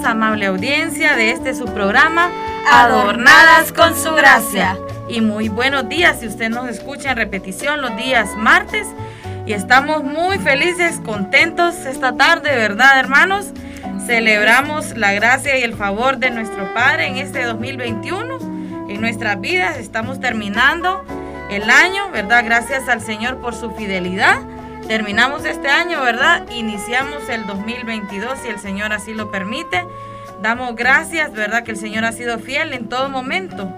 Amable audiencia de este su programa Adornadas con su gracia. Y muy buenos días si usted nos escucha en repetición los días martes. Y estamos muy felices, contentos esta tarde, ¿verdad, hermanos? Celebramos la gracia y el favor de nuestro Padre en este 2021. En nuestras vidas estamos terminando el año, ¿verdad? Gracias al Señor por su fidelidad. Terminamos este año, ¿verdad? Iniciamos el 2022 si el Señor así lo permite. Damos gracias, ¿verdad? Que el Señor ha sido fiel en todo momento.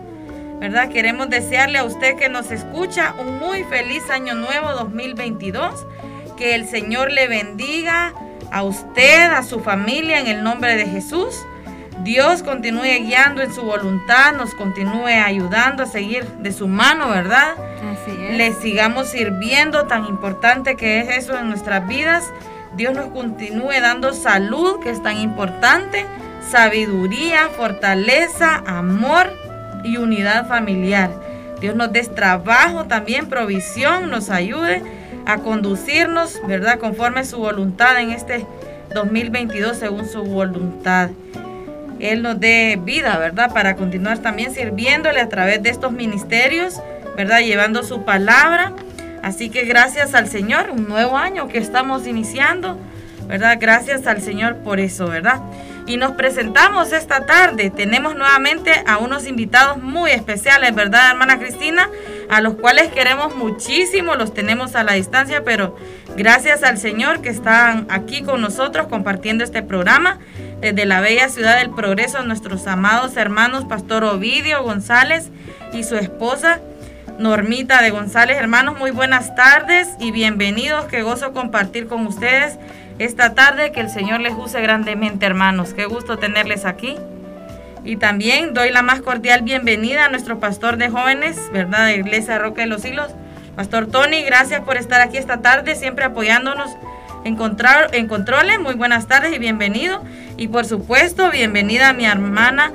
¿Verdad? Queremos desearle a usted que nos escucha un muy feliz año nuevo 2022. Que el Señor le bendiga a usted, a su familia en el nombre de Jesús. Dios continúe guiando en su voluntad, nos continúe ayudando a seguir de su mano, ¿verdad? Así es. Le sigamos sirviendo, tan importante que es eso en nuestras vidas. Dios nos continúe dando salud, que es tan importante sabiduría, fortaleza, amor y unidad familiar. Dios nos dé trabajo también, provisión, nos ayude a conducirnos, ¿verdad? Conforme a su voluntad en este 2022 según su voluntad. Él nos dé vida, ¿verdad? Para continuar también sirviéndole a través de estos ministerios, ¿verdad? Llevando su palabra. Así que gracias al Señor, un nuevo año que estamos iniciando, ¿verdad? Gracias al Señor por eso, ¿verdad? y nos presentamos esta tarde. Tenemos nuevamente a unos invitados muy especiales, ¿verdad, hermana Cristina? A los cuales queremos muchísimo, los tenemos a la distancia, pero gracias al Señor que están aquí con nosotros compartiendo este programa desde la bella ciudad del progreso, nuestros amados hermanos, Pastor Ovidio González y su esposa. Normita de González, hermanos, muy buenas tardes y bienvenidos. Qué gozo compartir con ustedes esta tarde. Que el Señor les use grandemente, hermanos. Qué gusto tenerles aquí. Y también doy la más cordial bienvenida a nuestro pastor de jóvenes, ¿verdad? De Iglesia Roca de los Siglos. Pastor Tony, gracias por estar aquí esta tarde, siempre apoyándonos en, en controles. Muy buenas tardes y bienvenido. Y por supuesto, bienvenida a mi hermana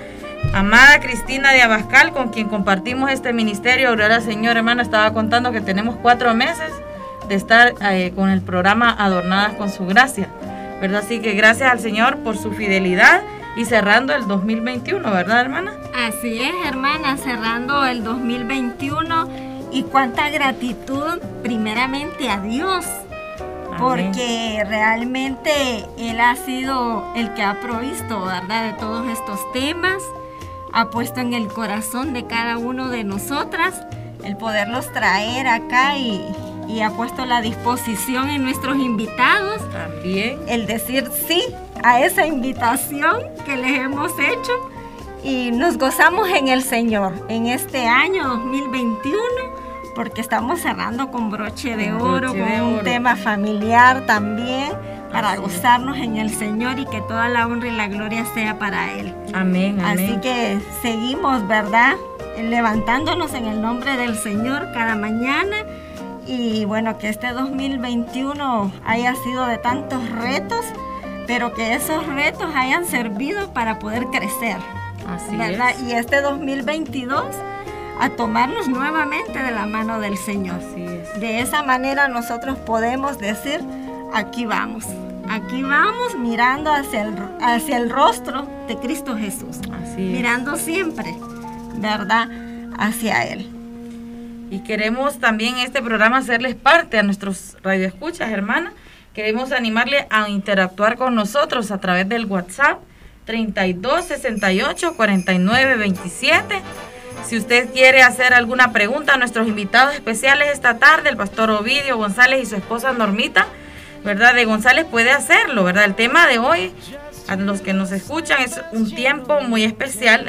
amada Cristina de Abascal, con quien compartimos este ministerio. Ahora, Señor, hermano, estaba contando que tenemos cuatro meses de estar eh, con el programa Adornadas con su gracia, ¿verdad? Así que gracias al Señor por su fidelidad y cerrando el 2021, ¿verdad, hermana? Así es, hermana, cerrando el 2021 y cuánta gratitud primeramente a Dios, porque realmente Él ha sido el que ha provisto, ¿verdad?, de todos estos temas, ha puesto en el corazón de cada uno de nosotras el poderlos traer acá y, y ha puesto la disposición en nuestros invitados. También. El decir sí a esa invitación que les hemos hecho y nos gozamos en el Señor en este año 2021 porque estamos cerrando con broche de oro, con un tema familiar también para gozarnos en el Señor y que toda la honra y la gloria sea para Él. Amén, amén. Así que seguimos, ¿verdad? Levantándonos en el nombre del Señor cada mañana y bueno, que este 2021 haya sido de tantos retos, pero que esos retos hayan servido para poder crecer. Así ¿verdad? Y este 2022 a tomarnos nuevamente de la mano del Señor. Así es. De esa manera nosotros podemos decir, aquí vamos. Aquí vamos mirando hacia el, hacia el rostro de Cristo Jesús. Así Mirando siempre, ¿verdad? Hacia Él. Y queremos también en este programa hacerles parte a nuestros radioescuchas, hermanas, queremos animarle a interactuar con nosotros a través del WhatsApp 32 68 49 27. Si usted quiere hacer alguna pregunta a nuestros invitados especiales esta tarde, el pastor Ovidio González y su esposa Normita, ¿verdad? De González puede hacerlo, ¿verdad? El tema de hoy, a los que nos escuchan, es un tiempo muy especial.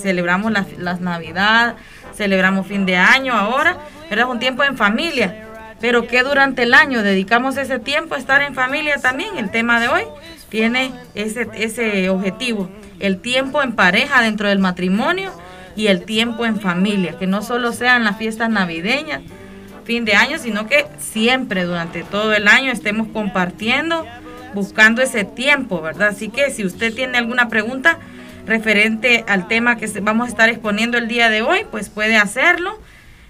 celebramos la, la, Navidad, celebramos fin de año ahora, ¿verdad? Es un tiempo en familia. Pero que durante el año dedicamos ese tiempo a estar en familia también. El tema de hoy tiene ese, ese objetivo. El tiempo en pareja dentro del matrimonio y el tiempo en familia. Que no solo sean las fiestas navideñas, fin de año, sino que siempre durante todo el año estemos compartiendo, buscando ese tiempo, ¿verdad? Así que si usted tiene alguna pregunta referente al tema que vamos a estar exponiendo el día de hoy, pues puede hacerlo.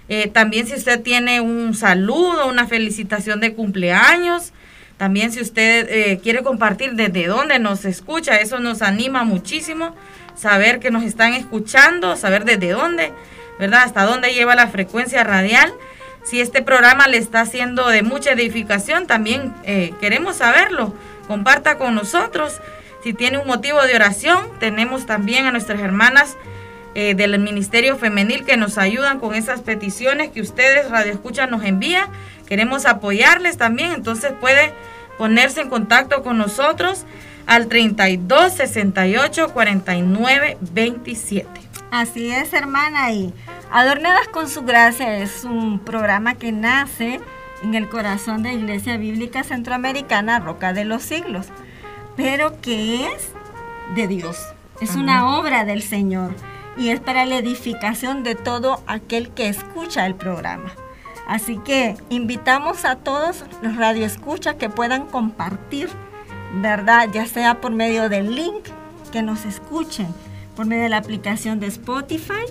Eh, también si usted tiene un saludo, una felicitación de cumpleaños, también si usted eh, quiere compartir desde dónde nos escucha, eso nos anima muchísimo, saber que nos están escuchando, saber desde dónde, ¿verdad? Hasta dónde lleva la frecuencia radial. Si este programa le está haciendo de mucha edificación, también eh, queremos saberlo. Comparta con nosotros. Si tiene un motivo de oración, tenemos también a nuestras hermanas eh, del Ministerio Femenil que nos ayudan con esas peticiones que ustedes, Radio Escucha, nos envían. Queremos apoyarles también, entonces puede ponerse en contacto con nosotros al 32 68 49 27. Así es, hermana, y Adornadas con su gracia es un programa que nace en el corazón de Iglesia Bíblica Centroamericana Roca de los Siglos, pero que es de Dios, es una obra del Señor y es para la edificación de todo aquel que escucha el programa. Así que invitamos a todos los radioescuchas que puedan compartir, ¿verdad? Ya sea por medio del link que nos escuchen, por medio de la aplicación de Spotify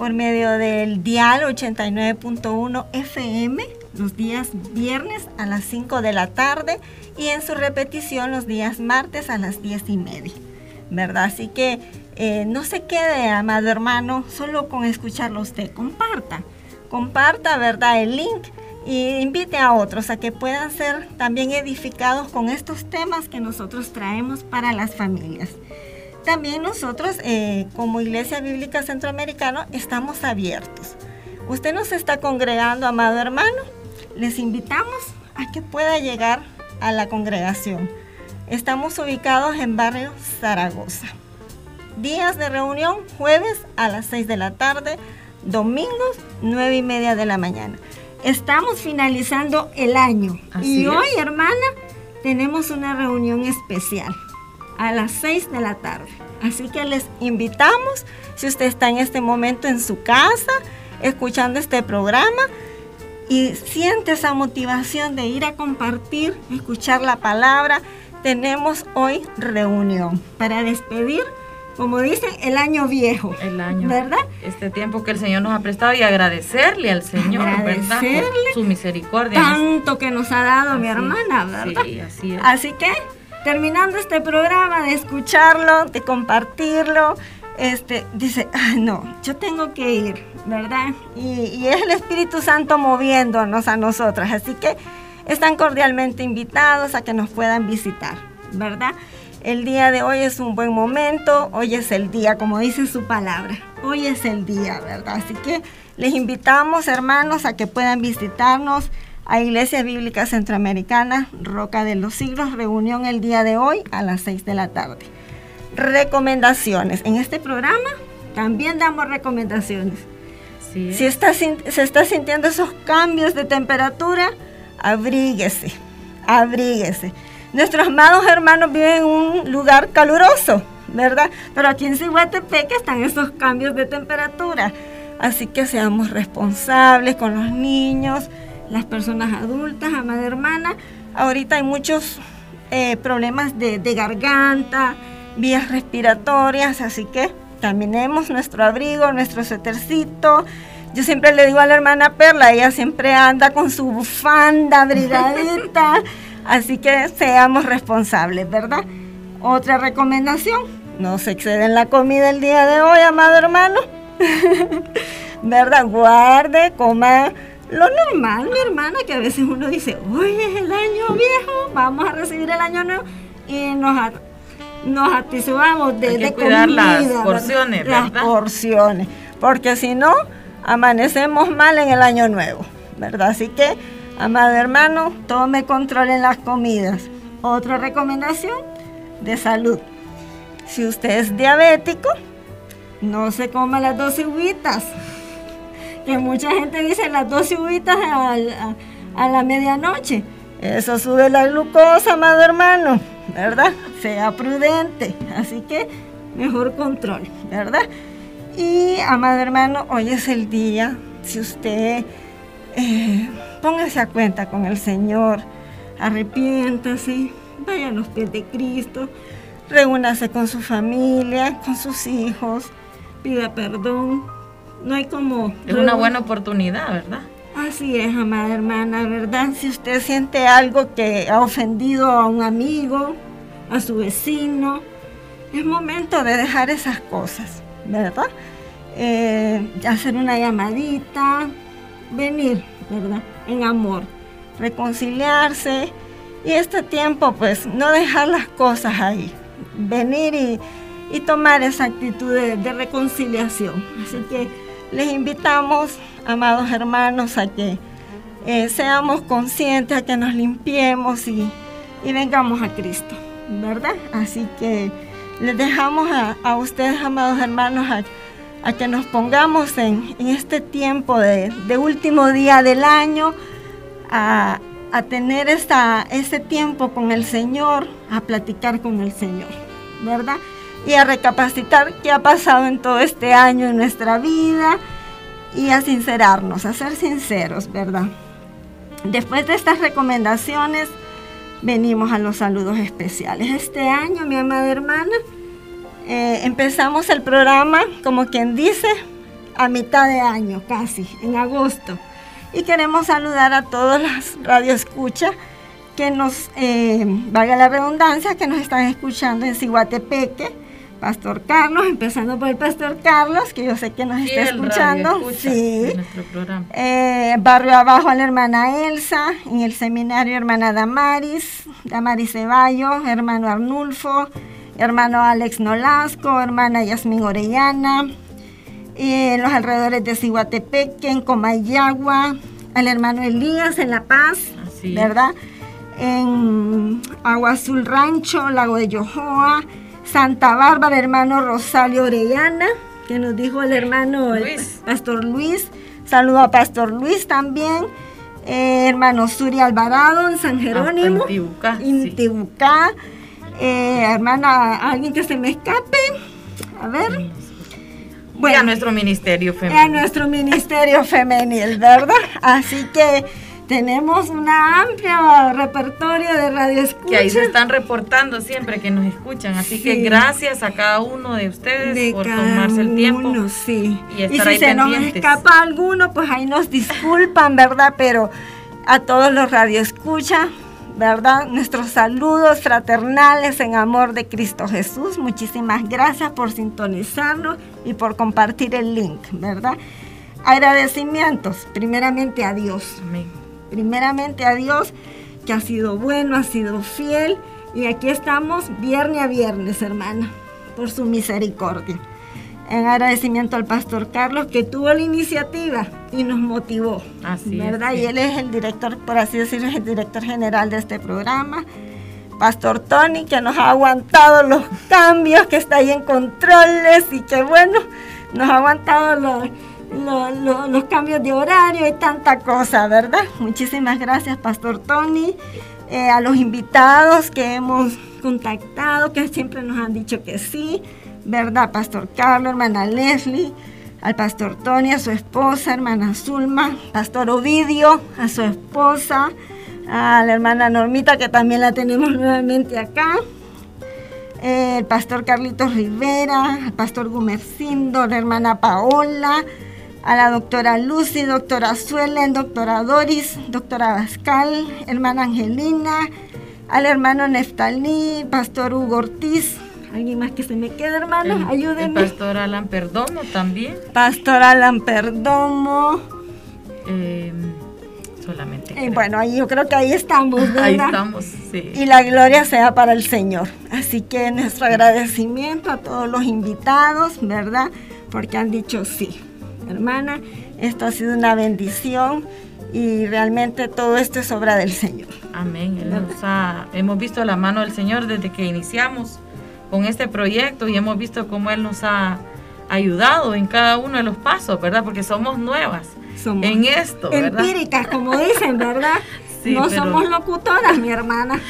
por medio del dial 89.1 FM los días viernes a las 5 de la tarde y en su repetición los días martes a las 10 y media. ¿Verdad? Así que eh, no se quede, amado hermano, solo con escucharlo usted. Comparta, comparta, ¿verdad? El link y invite a otros a que puedan ser también edificados con estos temas que nosotros traemos para las familias. También nosotros, eh, como Iglesia Bíblica Centroamericana, estamos abiertos. Usted nos está congregando, amado hermano, les invitamos a que pueda llegar a la congregación. Estamos ubicados en barrio Zaragoza. Días de reunión, jueves a las 6 de la tarde, domingos 9 y media de la mañana. Estamos finalizando el año. Y hoy, hermana, tenemos una reunión especial a las 6 de la tarde. Así que les invitamos, si usted está en este momento en su casa, escuchando este programa, y siente esa motivación de ir a compartir, escuchar la palabra, tenemos hoy reunión. Para despedir, como dicen, el año viejo. El año. ¿Verdad? Este tiempo que el Señor nos ha prestado y agradecerle al Señor, agradecerle su misericordia. Tanto que nos ha dado mi hermana, ¿verdad? Sí, así es. Así que terminando este programa, de escucharlo, de compartirlo, este, dice, no, yo tengo que ir, ¿verdad? Y, es el Espíritu Santo moviéndonos a nosotras, así que están cordialmente invitados a que nos puedan visitar, ¿verdad? El día de hoy es un buen momento, hoy es el día, como dice su palabra, hoy es el día, ¿verdad? Así que les invitamos, hermanos, a que puedan visitarnos a Iglesia Bíblica Centroamericana, Roca de los Siglos, reunión el día de hoy a las 6 de la tarde. Recomendaciones. En este programa también damos recomendaciones. Si está, se está sintiendo esos cambios de temperatura, abríguese, abríguese. Nuestros amados hermanos viven en un lugar caluroso, ¿verdad? Pero aquí en Cihuatepec están esos cambios de temperatura. Así que seamos responsables con los niños, las personas adultas, amada hermana. Ahorita hay muchos eh, problemas de, garganta, vías respiratorias, así que caminemos nuestro abrigo, nuestro suétercito. Yo siempre le digo a la hermana Perla, ella siempre anda con su bufanda abrigadita, así que seamos responsables, ¿verdad? Otra recomendación, no se exceden la comida el día de hoy, amado hermano. ¿Verdad? Guarde, coma lo normal, mi hermana, que a veces uno dice, hoy es el año viejo, vamos a recibir el año nuevo y nos, nos atisbamos de, de cuidar las porciones, Las porciones, porque si no, amanecemos mal en el año nuevo, ¿verdad? Así que, amado hermano, tome control en las comidas. Otra recomendación de salud. Si usted es diabético, no se coma las 12 uvitas. Que mucha gente dice las 12 uvitas a, a, la medianoche. Eso sube la glucosa, amado hermano, ¿verdad? Sea prudente. Así que mejor control, ¿verdad? Y, amado hermano, hoy es el día, si usted eh, póngase a cuenta con el Señor, arrepiéntase, vaya a los pies de Cristo, reúnase con su familia, con sus hijos, pida perdón. No hay como... Es una buena oportunidad, ¿verdad? Así es, amada hermana, ¿verdad? Si usted siente algo que ha ofendido a un amigo, a su vecino, es momento de dejar esas cosas, ¿verdad? Eh, hacer una llamadita, venir, ¿verdad? En amor, reconciliarse y este tiempo, pues, no dejar las cosas ahí, venir y tomar esa actitud de, reconciliación. Así que les invitamos, amados hermanos, a que eh, seamos conscientes, a que nos limpiemos y, vengamos a Cristo, ¿verdad? Así que les dejamos a, ustedes, amados hermanos, a, que nos pongamos en, este tiempo de, último día del año, a, tener esta, ese tiempo con el Señor, a platicar con el Señor, ¿verdad? y a recapacitar qué ha pasado en todo este año en nuestra vida y a sincerarnos, a ser sinceros, ¿verdad? Después de estas recomendaciones, venimos a los saludos especiales. Este año, mi amada hermana, eh, empezamos el programa, como quien dice, a mitad de año, casi, en agosto. Y queremos saludar a todas las radioescuchas que nos, eh, valga la redundancia, que nos están escuchando en Ciguatepeque, Pastor Carlos, empezando por el Pastor Carlos, que yo sé que nos está escuchando. Sí. Eh, barrio abajo a la hermana Elsa, en el seminario hermana Damaris, Damaris Ceballos, hermano Arnulfo, hermano Alex Nolasco, hermana Yasmin Orellana, en los alrededores de Cihuatepeque, en Comayagua, al hermano Elías en La Paz, ¿verdad? En Agua Azul Rancho, Lago de Yojoa, Santa Bárbara, hermano Rosario Orellana, que nos dijo el hermano Pastor Luis. Saludo a Pastor Luis también. Eh, hermano Suri Alvarado en San Jerónimo. en Tibucá. Eh, hermana, alguien que se me escape. A ver. Bueno, a nuestro ministerio femenil. A nuestro ministerio femenil, ¿verdad? Así que tenemos un amplio repertorio de radio Que ahí se están reportando siempre que nos escuchan. Así que gracias a cada uno de ustedes por tomarse el tiempo. sí. Y, si se nos escapa alguno, pues ahí nos disculpan, ¿verdad? Pero a todos los radioescuchas, ¿verdad? Nuestros saludos fraternales en amor de Cristo Jesús. Muchísimas gracias por sintonizarnos y por compartir el link, ¿verdad? Agradecimientos, primeramente a Dios. Amén primeramente a Dios, que ha sido bueno, ha sido fiel. Y aquí estamos viernes a viernes, hermana, por su misericordia. En agradecimiento al pastor Carlos que tuvo la iniciativa y nos motivó. Así ¿verdad? Y él es el director, por así decirlo, es el director general de este programa. Pastor Tony, que nos ha aguantado los cambios, que está ahí en controles y que bueno, nos ha aguantado los los cambios de horario y tanta cosa, ¿verdad? Muchísimas gracias, Pastor Tony, eh, a los invitados que hemos contactado, que siempre nos han dicho que sí, ¿verdad? Pastor Carlos, hermana Leslie, al Pastor Tony, a su esposa, hermana Zulma, Pastor Ovidio, a su esposa, a la hermana Normita, que también la tenemos nuevamente acá, el pastor Carlitos Rivera, al pastor Gumercindo, la hermana Paola, a la doctora Lucy, doctora Suelen, doctora Doris, doctora Bascal, hermana Angelina, al hermano Neftalí, pastor Hugo Ortiz. ¿Alguien más que se me quede, hermano? Ayúdenme. El pastor Alan Perdomo también. Pastor Alan Perdomo. Eh, Solamente. Y bueno, ahí yo creo que ahí estamos, ¿verdad? Ahí estamos, sí. Y la gloria sea para el Señor. Así que nuestro agradecimiento a todos los invitados, ¿verdad? Porque han dicho sí. Hermana, esto ha sido una bendición y realmente todo esto es obra del Señor. Amén. hemos visto la mano del Señor desde que iniciamos con este proyecto y hemos visto cómo Él nos ha ayudado en cada uno de los pasos, ¿verdad? Porque somos nuevas en esto, ¿verdad? Empíricas, como dicen, ¿verdad? no somos locutoras, mi hermana.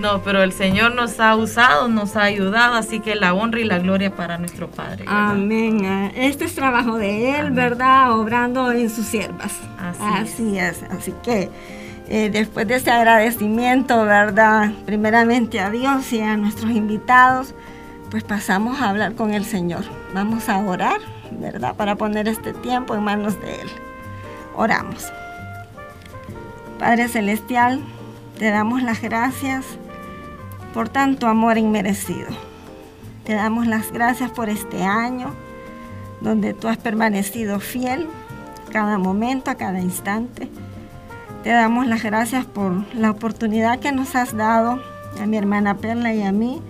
No, pero el Señor nos ha usado, nos ha ayudado, así que la honra y la gloria para nuestro Padre. Amén. Este es trabajo de Él, ¿verdad? Obrando en sus siervas. Así, es. Así que eh, después de ese agradecimiento, ¿verdad? Primeramente a Dios y a nuestros invitados, pues pasamos a hablar con el Señor. Vamos a orar, ¿verdad? Para poner este tiempo en manos de Él. Oramos. Padre Celestial, te damos las gracias por tanto amor inmerecido. Te damos las gracias por este año donde tú has permanecido fiel cada momento, a cada instante. Te damos las gracias por la oportunidad que nos has dado a mi hermana Perla y a mí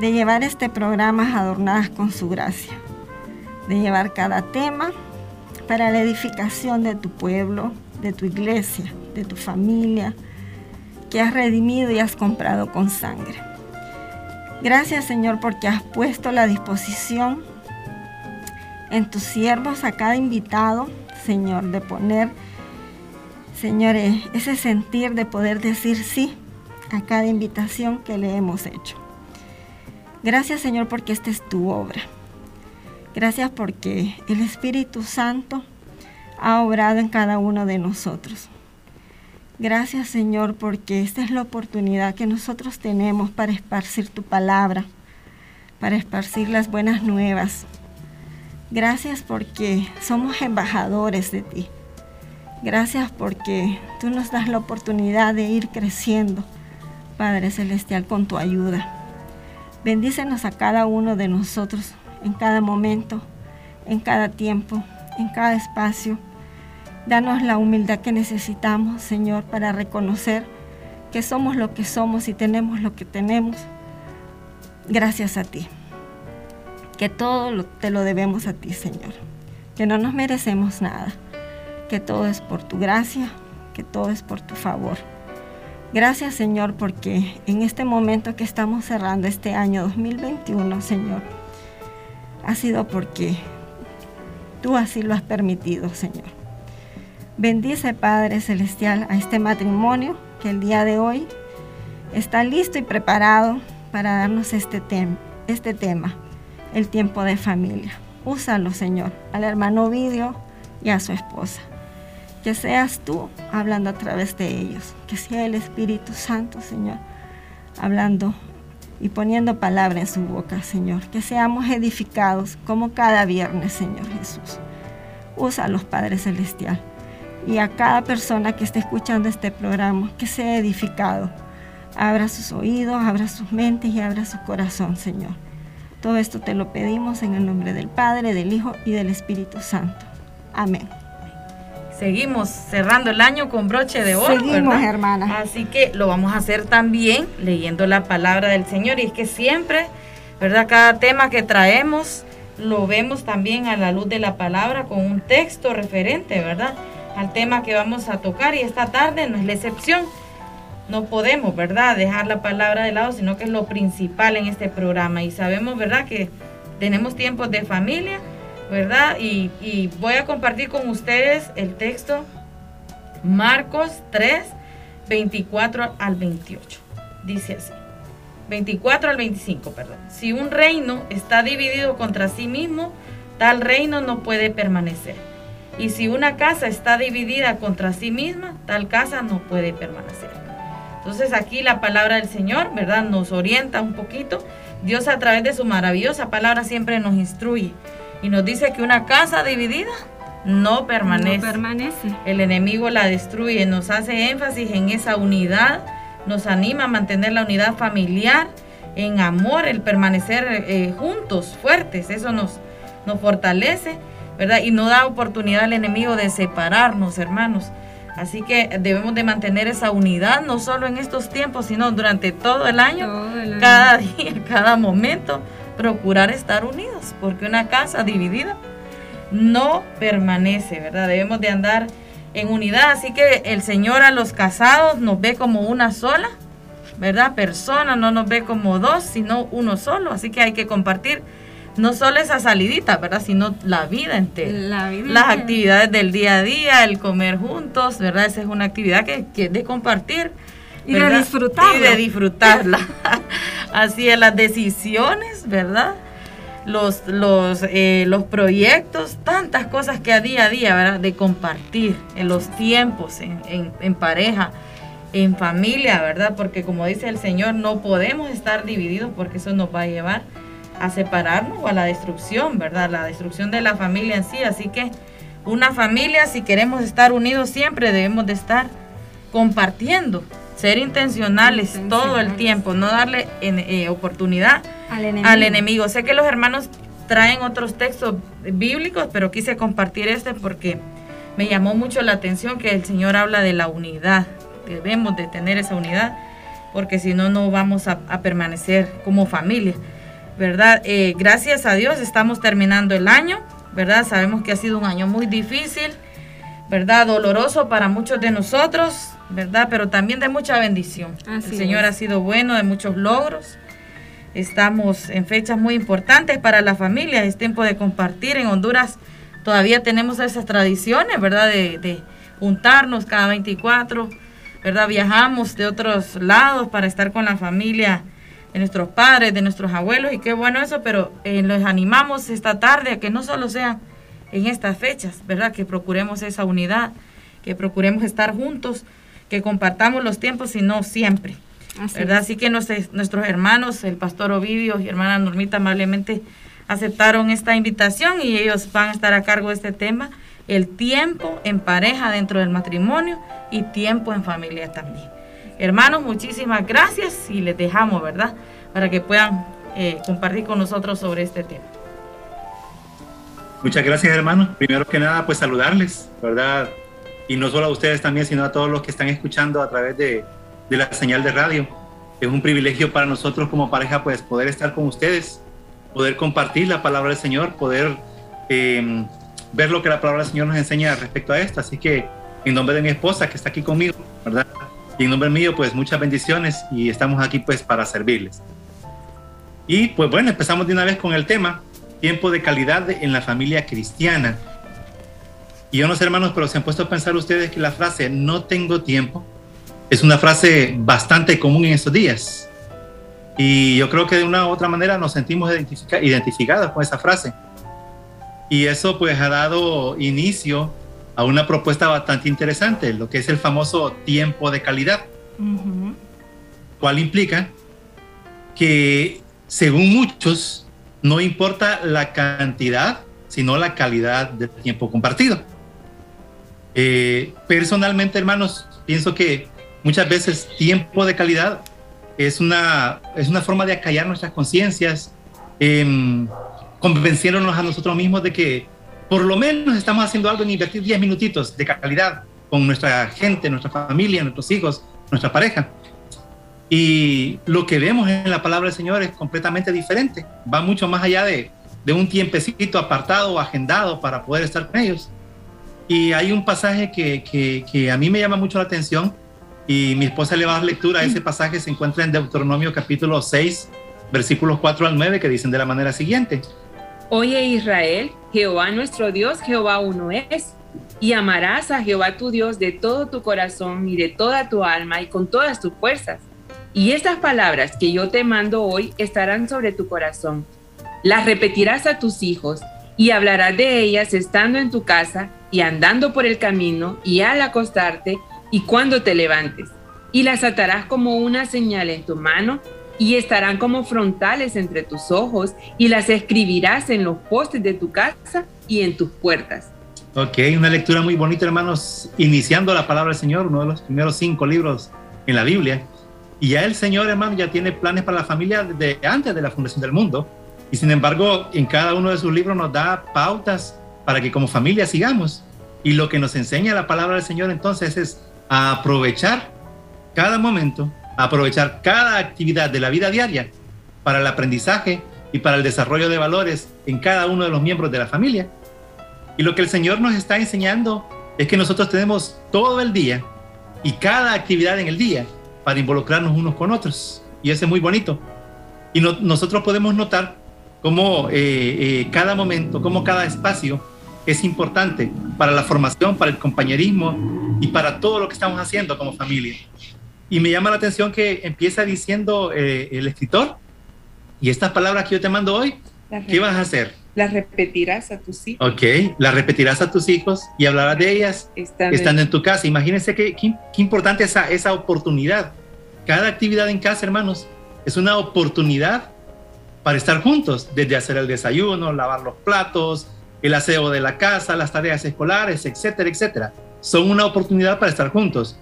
de llevar este programa adornadas con su gracia, de llevar cada tema para la edificación de tu pueblo, de tu iglesia, de tu familia, que has redimido y has comprado con sangre. Gracias Señor porque has puesto la disposición en tus siervos a cada invitado, Señor, de poner, Señor, ese sentir de poder decir sí a cada invitación que le hemos hecho. Gracias Señor porque esta es tu obra. Gracias porque el Espíritu Santo ha obrado en cada uno de nosotros. Gracias Señor porque esta es la oportunidad que nosotros tenemos para esparcir tu palabra, para esparcir las buenas nuevas. Gracias porque somos embajadores de ti. Gracias porque tú nos das la oportunidad de ir creciendo, Padre Celestial, con tu ayuda. Bendícenos a cada uno de nosotros en cada momento, en cada tiempo, en cada espacio Danos la humildad que necesitamos, Señor, para reconocer que somos lo que somos y tenemos lo que tenemos. Gracias a ti. Que todo te lo debemos a ti, Señor. Que no nos merecemos nada. Que todo es por tu gracia, que todo es por tu favor. Gracias, Señor, porque en este momento que estamos cerrando este año 2021, Señor, ha sido porque tú así lo has permitido, Señor. Bendice, Padre Celestial, a este matrimonio que el día de hoy está listo y preparado para darnos este, este tema, el tiempo de familia. Úsalo, Señor, al hermano Vidio y a su esposa. Que seas tú hablando a través de ellos. Que sea el Espíritu Santo, Señor, hablando y poniendo palabra en su boca, Señor. Que seamos edificados como cada viernes, Señor Jesús. Úsalos, Padre Celestial y a cada persona que esté escuchando este programa, que sea edificado. Abra sus oídos, abra sus mentes y abra su corazón, Señor. Todo esto te lo pedimos en el nombre del Padre, del Hijo y del Espíritu Santo. Amén. Seguimos cerrando el año con broche de oro. Seguimos, hermana. Así que lo vamos a hacer también leyendo la palabra del Señor. Y es que siempre, ¿verdad? Cada tema que traemos lo vemos también a la luz de la palabra con un texto referente, ¿verdad? al tema que vamos a tocar y esta tarde no es la excepción. No podemos, ¿verdad?, dejar la palabra de lado, sino que es lo principal en este programa. Y sabemos, ¿verdad?, que tenemos tiempos de familia, ¿verdad? Y, voy a compartir con ustedes el texto Marcos 3, 24 al 28. Dice así. 24 al 25, perdón. Si un reino está dividido contra sí mismo, tal reino no puede permanecer. Y si una casa está dividida contra sí misma, tal casa no puede permanecer. Entonces aquí la palabra del Señor, ¿verdad? Nos orienta un poquito. Dios a través de su maravillosa palabra siempre nos instruye y nos dice que una casa dividida no permanece. No permanece. El enemigo la destruye, nos hace énfasis en esa unidad, nos anima a mantener la unidad familiar, en amor, el permanecer eh, juntos, fuertes, eso nos, nos fortalece ¿verdad? Y no da oportunidad al enemigo de separarnos, hermanos. Así que debemos de mantener esa unidad, no solo en estos tiempos, sino durante todo el año, cada día, cada momento, procurar estar unidos, porque una casa dividida no permanece, ¿verdad? Debemos de andar en unidad, así que el Señor a los casados nos ve como una sola, ¿verdad? Persona, no nos ve como dos, sino uno solo, así que hay que compartir no solo esa salidita, ¿verdad? Sino la vida entera. Las actividades del día a día, el comer juntos, ¿verdad? Esa es una actividad que, que es de compartir. Y de disfrutarla. Y de disfrutarla. Así es, las decisiones, ¿verdad? Los, los, eh, los proyectos, tantas cosas que a día a día, ¿verdad? De compartir en los tiempos, en, en, en pareja, en familia, ¿verdad? Porque como dice el Señor, no podemos estar divididos porque eso nos va a llevar a separarnos o a la destrucción, ¿verdad? La destrucción de la familia en sí. Así que una familia, si queremos estar unidos siempre, debemos de estar compartiendo, ser intencionales todo el tiempo, no darle eh, oportunidad al enemigo. Sé que los hermanos traen otros textos bíblicos, pero quise compartir este porque me llamó mucho la atención que el Señor habla de la unidad. Debemos de tener esa unidad porque si no, no vamos a permanecer como familia. ¿verdad? Eh, gracias a Dios estamos terminando el año, ¿verdad? Sabemos que ha sido un año muy difícil, ¿verdad? Doloroso para muchos de nosotros, ¿verdad? Pero también de mucha bendición. el Señor ha sido bueno, de muchos logros. Estamos en fechas muy importantes para la familia, es tiempo de compartir. En Honduras todavía tenemos esas tradiciones, ¿verdad? De, de juntarnos cada 24, ¿verdad? Viajamos de otros lados para estar con la familia de nuestros padres, de nuestros abuelos, y qué bueno eso, pero eh, los animamos esta tarde a que no solo sea en estas fechas, ¿verdad? Que procuremos esa unidad, que procuremos estar juntos, que compartamos los tiempos, sino siempre, ¿verdad? Así que nuestros, nuestros hermanos, el pastor Ovidio y hermana Normita, amablemente aceptaron esta invitación y ellos van a estar a cargo de este tema, el tiempo en pareja dentro del matrimonio y tiempo en familia también. Hermanos, muchísimas gracias y les dejamos, ¿verdad? Para que puedan eh, compartir con nosotros sobre este tema. Muchas gracias, hermanos. Primero que nada, pues saludarles, ¿verdad? Y no solo a ustedes también, sino a todos los que están escuchando a través de, de la señal de radio. Es un privilegio para nosotros como pareja, pues poder estar con ustedes, poder compartir la palabra del Señor, poder em, ver lo que la palabra del Señor nos enseña respecto a esto. Así que, en nombre de mi esposa que está aquí conmigo, ¿verdad? Y en nombre mío, pues muchas bendiciones y estamos aquí pues para servirles. Y pues bueno, empezamos de una vez con el tema, tiempo de calidad en la familia cristiana. Y yo no sé hermanos, pero se han puesto a pensar ustedes que la frase no tengo tiempo es una frase bastante común en estos días. Y yo creo que de una u otra manera nos sentimos identificados con esa frase. Y eso pues ha dado inicio a una propuesta bastante interesante, lo que es el famoso tiempo de calidad, cual implica que, según muchos, no importa la cantidad, sino la calidad del tiempo compartido. Eh, personalmente, hermanos, pienso que muchas veces tiempo de calidad es una, es una forma de acallar nuestras conciencias, eh, convenciéndonos a nosotros mismos de que por lo menos estamos haciendo algo en invertir 10 minutitos de calidad con nuestra gente, nuestra familia, nuestros hijos, nuestra pareja. Y lo que vemos en la palabra del Señor es completamente diferente. Va mucho más allá de, de un tiempecito apartado o agendado para poder estar con ellos. Y hay un pasaje que, que, que, a mí me llama mucho la atención y mi esposa le va a dar lectura a ese pasaje. Se encuentra en Deuteronomio capítulo 6, versículos 4 al 9, que dicen de la manera siguiente. Oye Israel, Jehová nuestro Dios, Jehová uno es. Y amarás a Jehová tu Dios de todo tu corazón y de toda tu alma y con todas tus fuerzas. Y estas palabras que yo te mando hoy estarán sobre tu corazón. Las repetirás a tus hijos y hablarás de ellas estando en tu casa y andando por el camino y al acostarte y cuando te levantes. Y las atarás como una señal en tu mano y estarán como frontales entre tus ojos y las escribirás en los postes de tu casa y en tus puertas. Ok, una lectura muy bonita, hermanos, iniciando la palabra del Señor, uno de los primeros cinco libros en la Biblia. Y ya el Señor, hermano, ya tiene planes para la familia desde antes de la fundación del mundo. Y sin embargo, en cada uno de sus libros nos da pautas para que como familia sigamos. Y lo que nos enseña la palabra del Señor entonces es aprovechar cada momento, aprovechar cada actividad de la vida diaria para el aprendizaje y para el desarrollo de valores en cada uno de los miembros de la familia. Y lo que el Señor nos está enseñando es que nosotros tenemos todo el día y cada actividad en el día para involucrarnos unos con otros. Y eso es muy bonito. Y nosotros podemos notar cómo eh, eh, cada momento, cómo cada espacio es importante para la formación, para el compañerismo y para todo lo que estamos haciendo como familia. Y me llama la atención que empieza diciendo eh, el escritor, y estas palabras que yo te mando hoy, ¿qué vas a hacer? Las repetirás a tus hijos. Ok, las repetirás a tus hijos y hablarás de ellas estando, en tu casa. Imagínense qué, qué, importante esa, esa oportunidad. Cada actividad en casa, hermanos, es una oportunidad para estar juntos, desde hacer el desayuno, lavar los platos, el aseo de la casa, las tareas escolares, etcétera, etcétera. Son una oportunidad para estar juntos.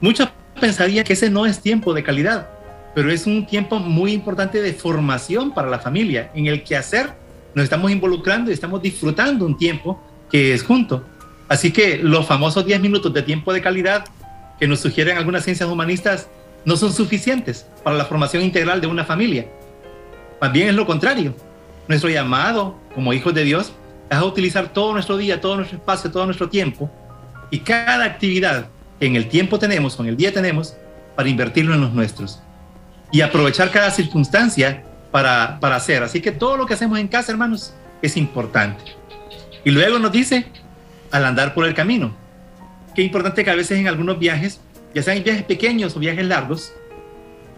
Muchos pensarían que ese no es tiempo de calidad, pero es un tiempo muy importante de formación para la familia, en el que hacer nos estamos involucrando y estamos disfrutando un tiempo que es junto. Así que los famosos 10 minutos de tiempo de calidad que nos sugieren algunas ciencias humanistas no son suficientes para la formación integral de una familia. Más bien es lo contrario. Nuestro llamado como hijos de Dios es utilizar todo nuestro día, todo nuestro espacio, todo nuestro tiempo y cada actividad que en el tiempo tenemos o en el día tenemos para invertirlo en los nuestros y aprovechar cada circunstancia para, para hacer. Así que todo lo que hacemos en casa, hermanos, es importante. Y luego nos dice, al andar por el camino. Qué importante que a veces en algunos viajes, ya sean viajes pequeños o viajes largos,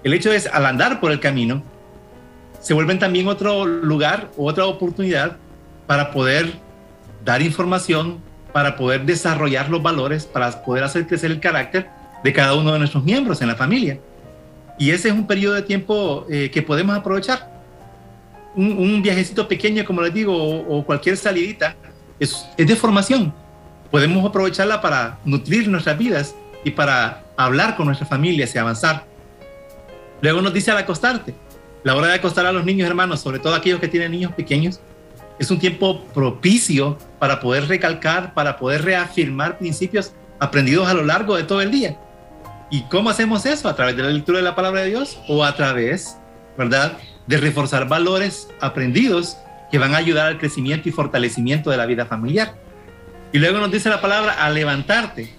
el hecho es, al andar por el camino, se vuelven también otro lugar otra oportunidad para poder dar información, para poder desarrollar los valores, para poder hacer crecer el carácter de cada uno de nuestros miembros en la familia. Y ese es un periodo de tiempo eh, que podemos aprovechar. Un, viajecito pequeño, como les digo, o, cualquier salidita, es, es, de formación. Podemos aprovecharla para nutrir nuestras vidas y para hablar con nuestras familias y avanzar. Luego nos dice al acostarte. La hora de acostar a los niños, hermanos, sobre todo aquellos que tienen niños pequeños, es un tiempo propicio para poder recalcar, para poder reafirmar principios aprendidos a lo largo de todo el día. ¿Y cómo hacemos eso? A través de la lectura de la palabra de Dios o a través, ¿verdad?, de reforzar valores aprendidos que van a ayudar al crecimiento y fortalecimiento de la vida familiar. Y luego nos dice la palabra a levantarte.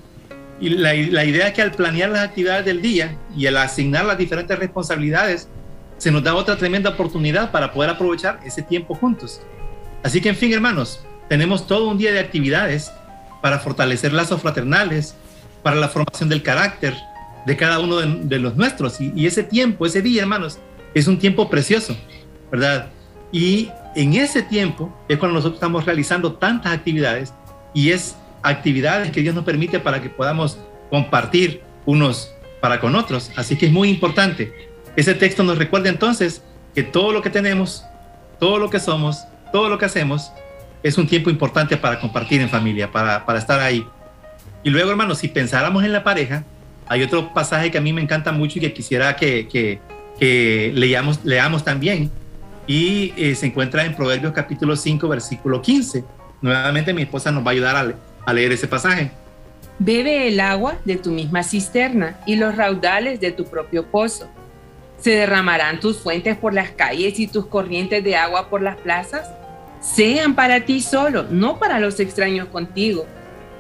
Y la, idea es que al planear las actividades del día y al asignar las diferentes responsabilidades, se nos da otra tremenda oportunidad para poder aprovechar ese tiempo juntos. Así que, en fin, hermanos, tenemos todo un día de actividades para fortalecer lazos fraternales, para la formación del carácter, de cada uno de, los nuestros. Y, ese tiempo, ese día, hermanos, es un tiempo precioso, ¿verdad? Y en ese tiempo es cuando nosotros estamos realizando tantas actividades y es actividades que Dios nos permite para que podamos compartir unos para con otros. Así que es muy importante. Ese texto nos recuerda entonces que todo lo que tenemos, todo lo que somos, todo lo que hacemos, es un tiempo importante para compartir en familia, para, para estar ahí. Y luego, hermanos, si pensáramos en la pareja, hay otro pasaje que a mí me encanta mucho y que quisiera que, que, leamos, leamos también. Y eh, se encuentra en Proverbios capítulo 5, versículo 15. Nuevamente mi esposa nos va a ayudar a leer ese pasaje. Bebe el agua de tu misma cisterna y los raudales de tu propio pozo. ¿Se derramarán tus fuentes por las calles y tus corrientes de agua por las plazas? Sean para ti solo, no para los extraños contigo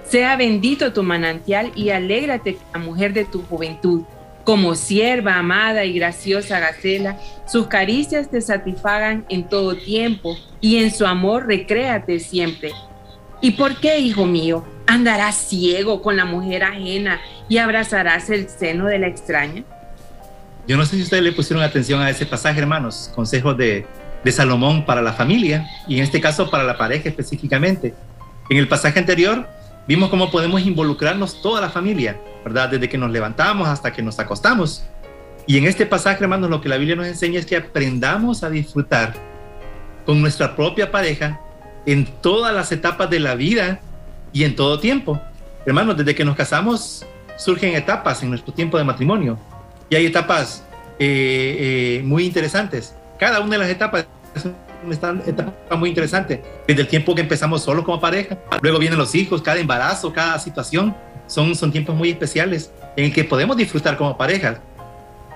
sea bendito tu manantial y alégrate la mujer de tu juventud. Como sierva amada y graciosa Gacela, sus caricias te satisfagan en todo tiempo y en su amor recréate siempre. ¿Y por qué, hijo mío, andarás ciego con la mujer ajena y abrazarás el seno de la extraña? Yo no sé si ustedes le pusieron atención a ese pasaje, hermanos, consejos de, de Salomón para la familia y en este caso para la pareja específicamente. En el pasaje anterior Vimos cómo podemos involucrarnos toda la familia, ¿verdad? Desde que nos levantamos hasta que nos acostamos. Y en este pasaje, hermanos, lo que la Biblia nos enseña es que aprendamos a disfrutar con nuestra propia pareja en todas las etapas de la vida y en todo tiempo. Hermanos, desde que nos casamos surgen etapas en nuestro tiempo de matrimonio y hay etapas eh, eh, muy interesantes. Cada una de las etapas es una etapa muy interesante. Desde el tiempo que empezamos solo como pareja, luego vienen los hijos, cada embarazo, cada situación. Son, son tiempos muy especiales en el que podemos disfrutar como pareja.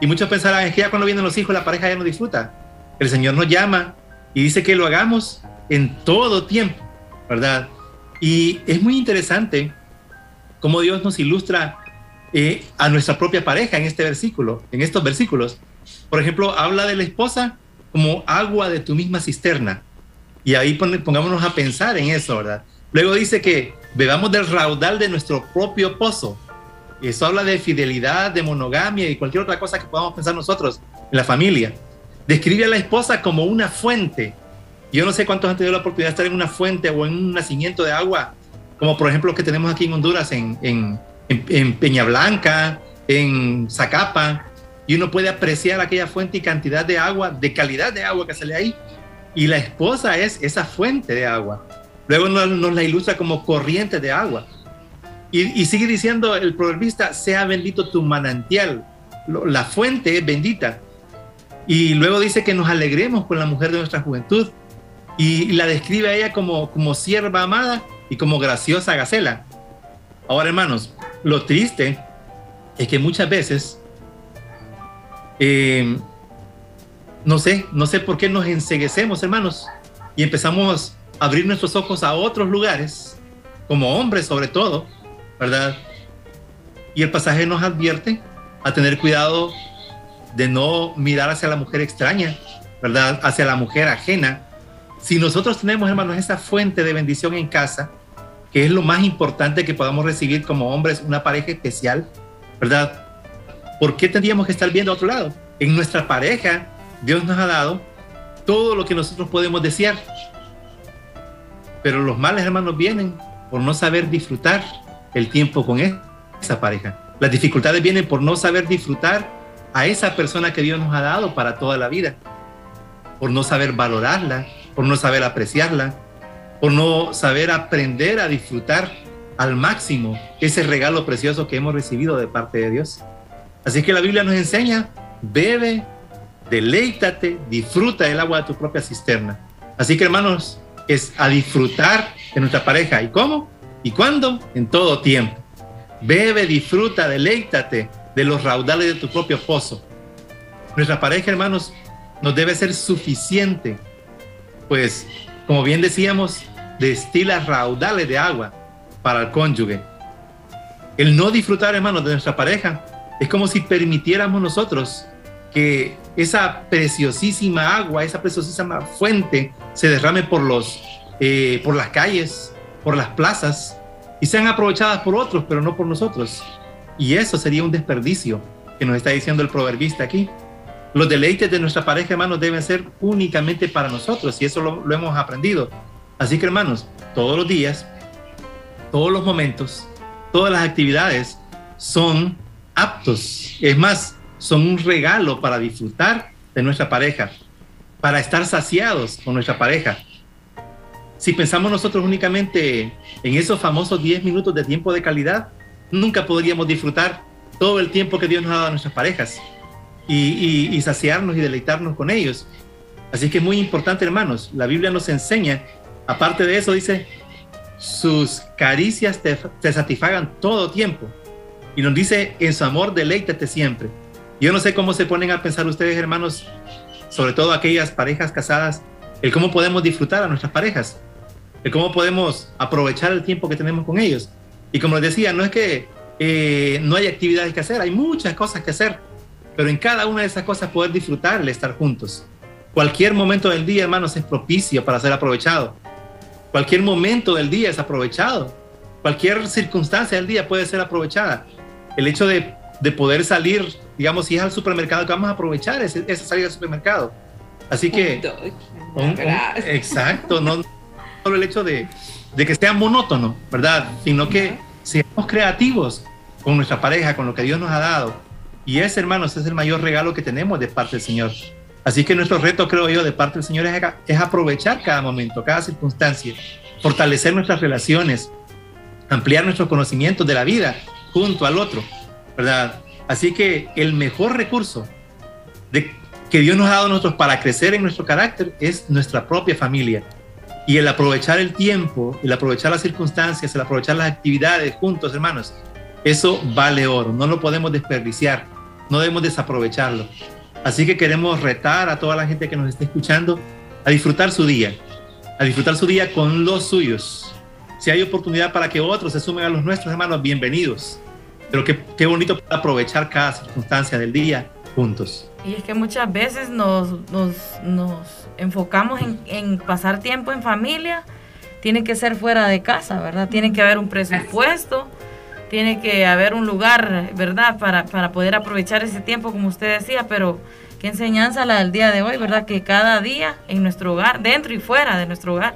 Y muchos pensarán, es que ya cuando vienen los hijos la pareja ya no disfruta. El Señor nos llama y dice que lo hagamos en todo tiempo, ¿verdad? Y es muy interesante cómo Dios nos ilustra eh, a nuestra propia pareja en este versículo, en estos versículos. Por ejemplo, habla de la esposa como agua de tu misma cisterna. Y ahí pongámonos a pensar en eso, ¿verdad? Luego dice que bebamos del raudal de nuestro propio pozo. Eso habla de fidelidad, de monogamia y cualquier otra cosa que podamos pensar nosotros en la familia. Describe a la esposa como una fuente. Yo no sé cuántos han tenido la oportunidad de estar en una fuente o en un nacimiento de agua, como por ejemplo lo que tenemos aquí en Honduras, en, en, en, Peña Blanca, en Zacapa, y uno puede apreciar aquella fuente y cantidad de agua, de calidad de agua que sale ahí. Y la esposa es esa fuente de agua. Luego nos, nos la ilustra como corriente de agua. Y, sigue diciendo el proverbista, sea bendito tu manantial. La fuente es bendita. Y luego dice que nos alegremos con la mujer de nuestra juventud. Y la describe a ella como, como sierva amada y como graciosa gacela. Ahora, hermanos, lo triste es que muchas veces, eh, no sé, no sé por qué nos enseguecemos, hermanos, y empezamos a abrir nuestros ojos a otros lugares, como hombres sobre todo, ¿verdad? Y el pasaje nos advierte a tener cuidado de no mirar hacia la mujer extraña, ¿verdad? Hacia la mujer ajena. Si nosotros tenemos, hermanos, esa fuente de bendición en casa, que es lo más importante que podamos recibir como hombres, una pareja especial, ¿verdad? ¿Por qué tendríamos que estar viendo a otro lado? En nuestra pareja, Dios nos ha dado todo lo que nosotros podemos desear. Pero los males, hermanos, vienen por no saber disfrutar el tiempo con esa pareja. Las dificultades vienen por no saber disfrutar a esa persona que Dios nos ha dado para toda la vida, por no saber valorarla, por no saber apreciarla, por no saber aprender a disfrutar al máximo ese regalo precioso que hemos recibido de parte de Dios. Así que la Biblia nos enseña, bebe, deleítate, disfruta del agua de tu propia cisterna. Así que hermanos, es a disfrutar de nuestra pareja. ¿Y cómo? ¿Y cuándo? En todo tiempo. Bebe, disfruta, deleítate de los raudales de tu propio pozo. Nuestra pareja, hermanos, nos debe ser suficiente, pues, como bien decíamos, destila raudales de agua para el cónyuge. El no disfrutar, hermanos, de nuestra pareja es como si permitiéramos nosotros que esa preciosísima agua, esa preciosísima fuente se derrame por, los, eh, por las calles, por las plazas y sean aprovechadas por otros, pero no por nosotros. Y eso sería un desperdicio que nos está diciendo el proverbista aquí. Los deleites de nuestra pareja, hermanos, deben ser únicamente para nosotros y eso lo, lo hemos aprendido. Así que, hermanos, todos los días, todos los momentos, todas las actividades son aptos. Es más, son un regalo para disfrutar de nuestra pareja, para estar saciados con nuestra pareja, si pensamos nosotros únicamente en esos famosos 10 minutos de tiempo de calidad, nunca podríamos disfrutar todo el tiempo que Dios nos ha dado a nuestras parejas y, saciarnos y deleitarnos con ellos. Así que es muy importante, hermanos. La Biblia nos enseña, aparte de eso, dice, sus caricias te, satisfagan todo tiempo. Y nos dice, en su amor, deleítate siempre. Yo no sé cómo se ponen a pensar ustedes, hermanos, sobre todo aquellas parejas casadas, el cómo podemos disfrutar a nuestras parejas de cómo podemos aprovechar el tiempo que tenemos con ellos. Y como les decía, no es que eh, no hay actividades que hacer, hay muchas cosas que hacer, pero en cada una de esas cosas poder disfrutar el estar juntos. Cualquier momento del día, hermanos, es propicio para ser aprovechado. Cualquier momento del día es aprovechado. Cualquier circunstancia del día puede ser aprovechada. El hecho de, de poder salir, digamos, si es al supermercado, que vamos a aprovechar esa salida al supermercado. Así que... exacto, no, solo el hecho de, que sea monótono, ¿verdad? Sino que seamos creativos con nuestra pareja, con lo que Dios nos ha dado. Y ese, hermanos, es el mayor regalo que tenemos de parte del Señor. Así que nuestro reto, creo yo, de parte del Señor es, es aprovechar cada momento, cada circunstancia, fortalecer nuestras relaciones, ampliar nuestros conocimientos de la vida junto al otro, ¿verdad? Así que el mejor recurso que Dios nos ha dado a nosotros para crecer en nuestro carácter es nuestra propia familia. Y el aprovechar el tiempo, el aprovechar las circunstancias, el aprovechar las actividades juntos, hermanos, eso vale oro, no lo podemos desperdiciar, no debemos desaprovecharlo. Así que queremos retar a toda la gente que nos esté escuchando a disfrutar su día, a disfrutar su día con los suyos. Si hay oportunidad para que otros se sumen a los nuestros hermanos, bienvenidos. Pero qué, qué bonito aprovechar cada circunstancia del día juntos. Y es que muchas veces nos, nos, nos enfocamos en, en, pasar tiempo en familia, tiene que ser fuera de casa, ¿verdad? Tiene que haber un presupuesto, tiene que haber un lugar, ¿verdad? Para, para poder aprovechar ese tiempo, como usted decía, pero qué enseñanza la del día de hoy, ¿verdad? Que cada día en nuestro hogar, dentro y fuera de nuestro hogar,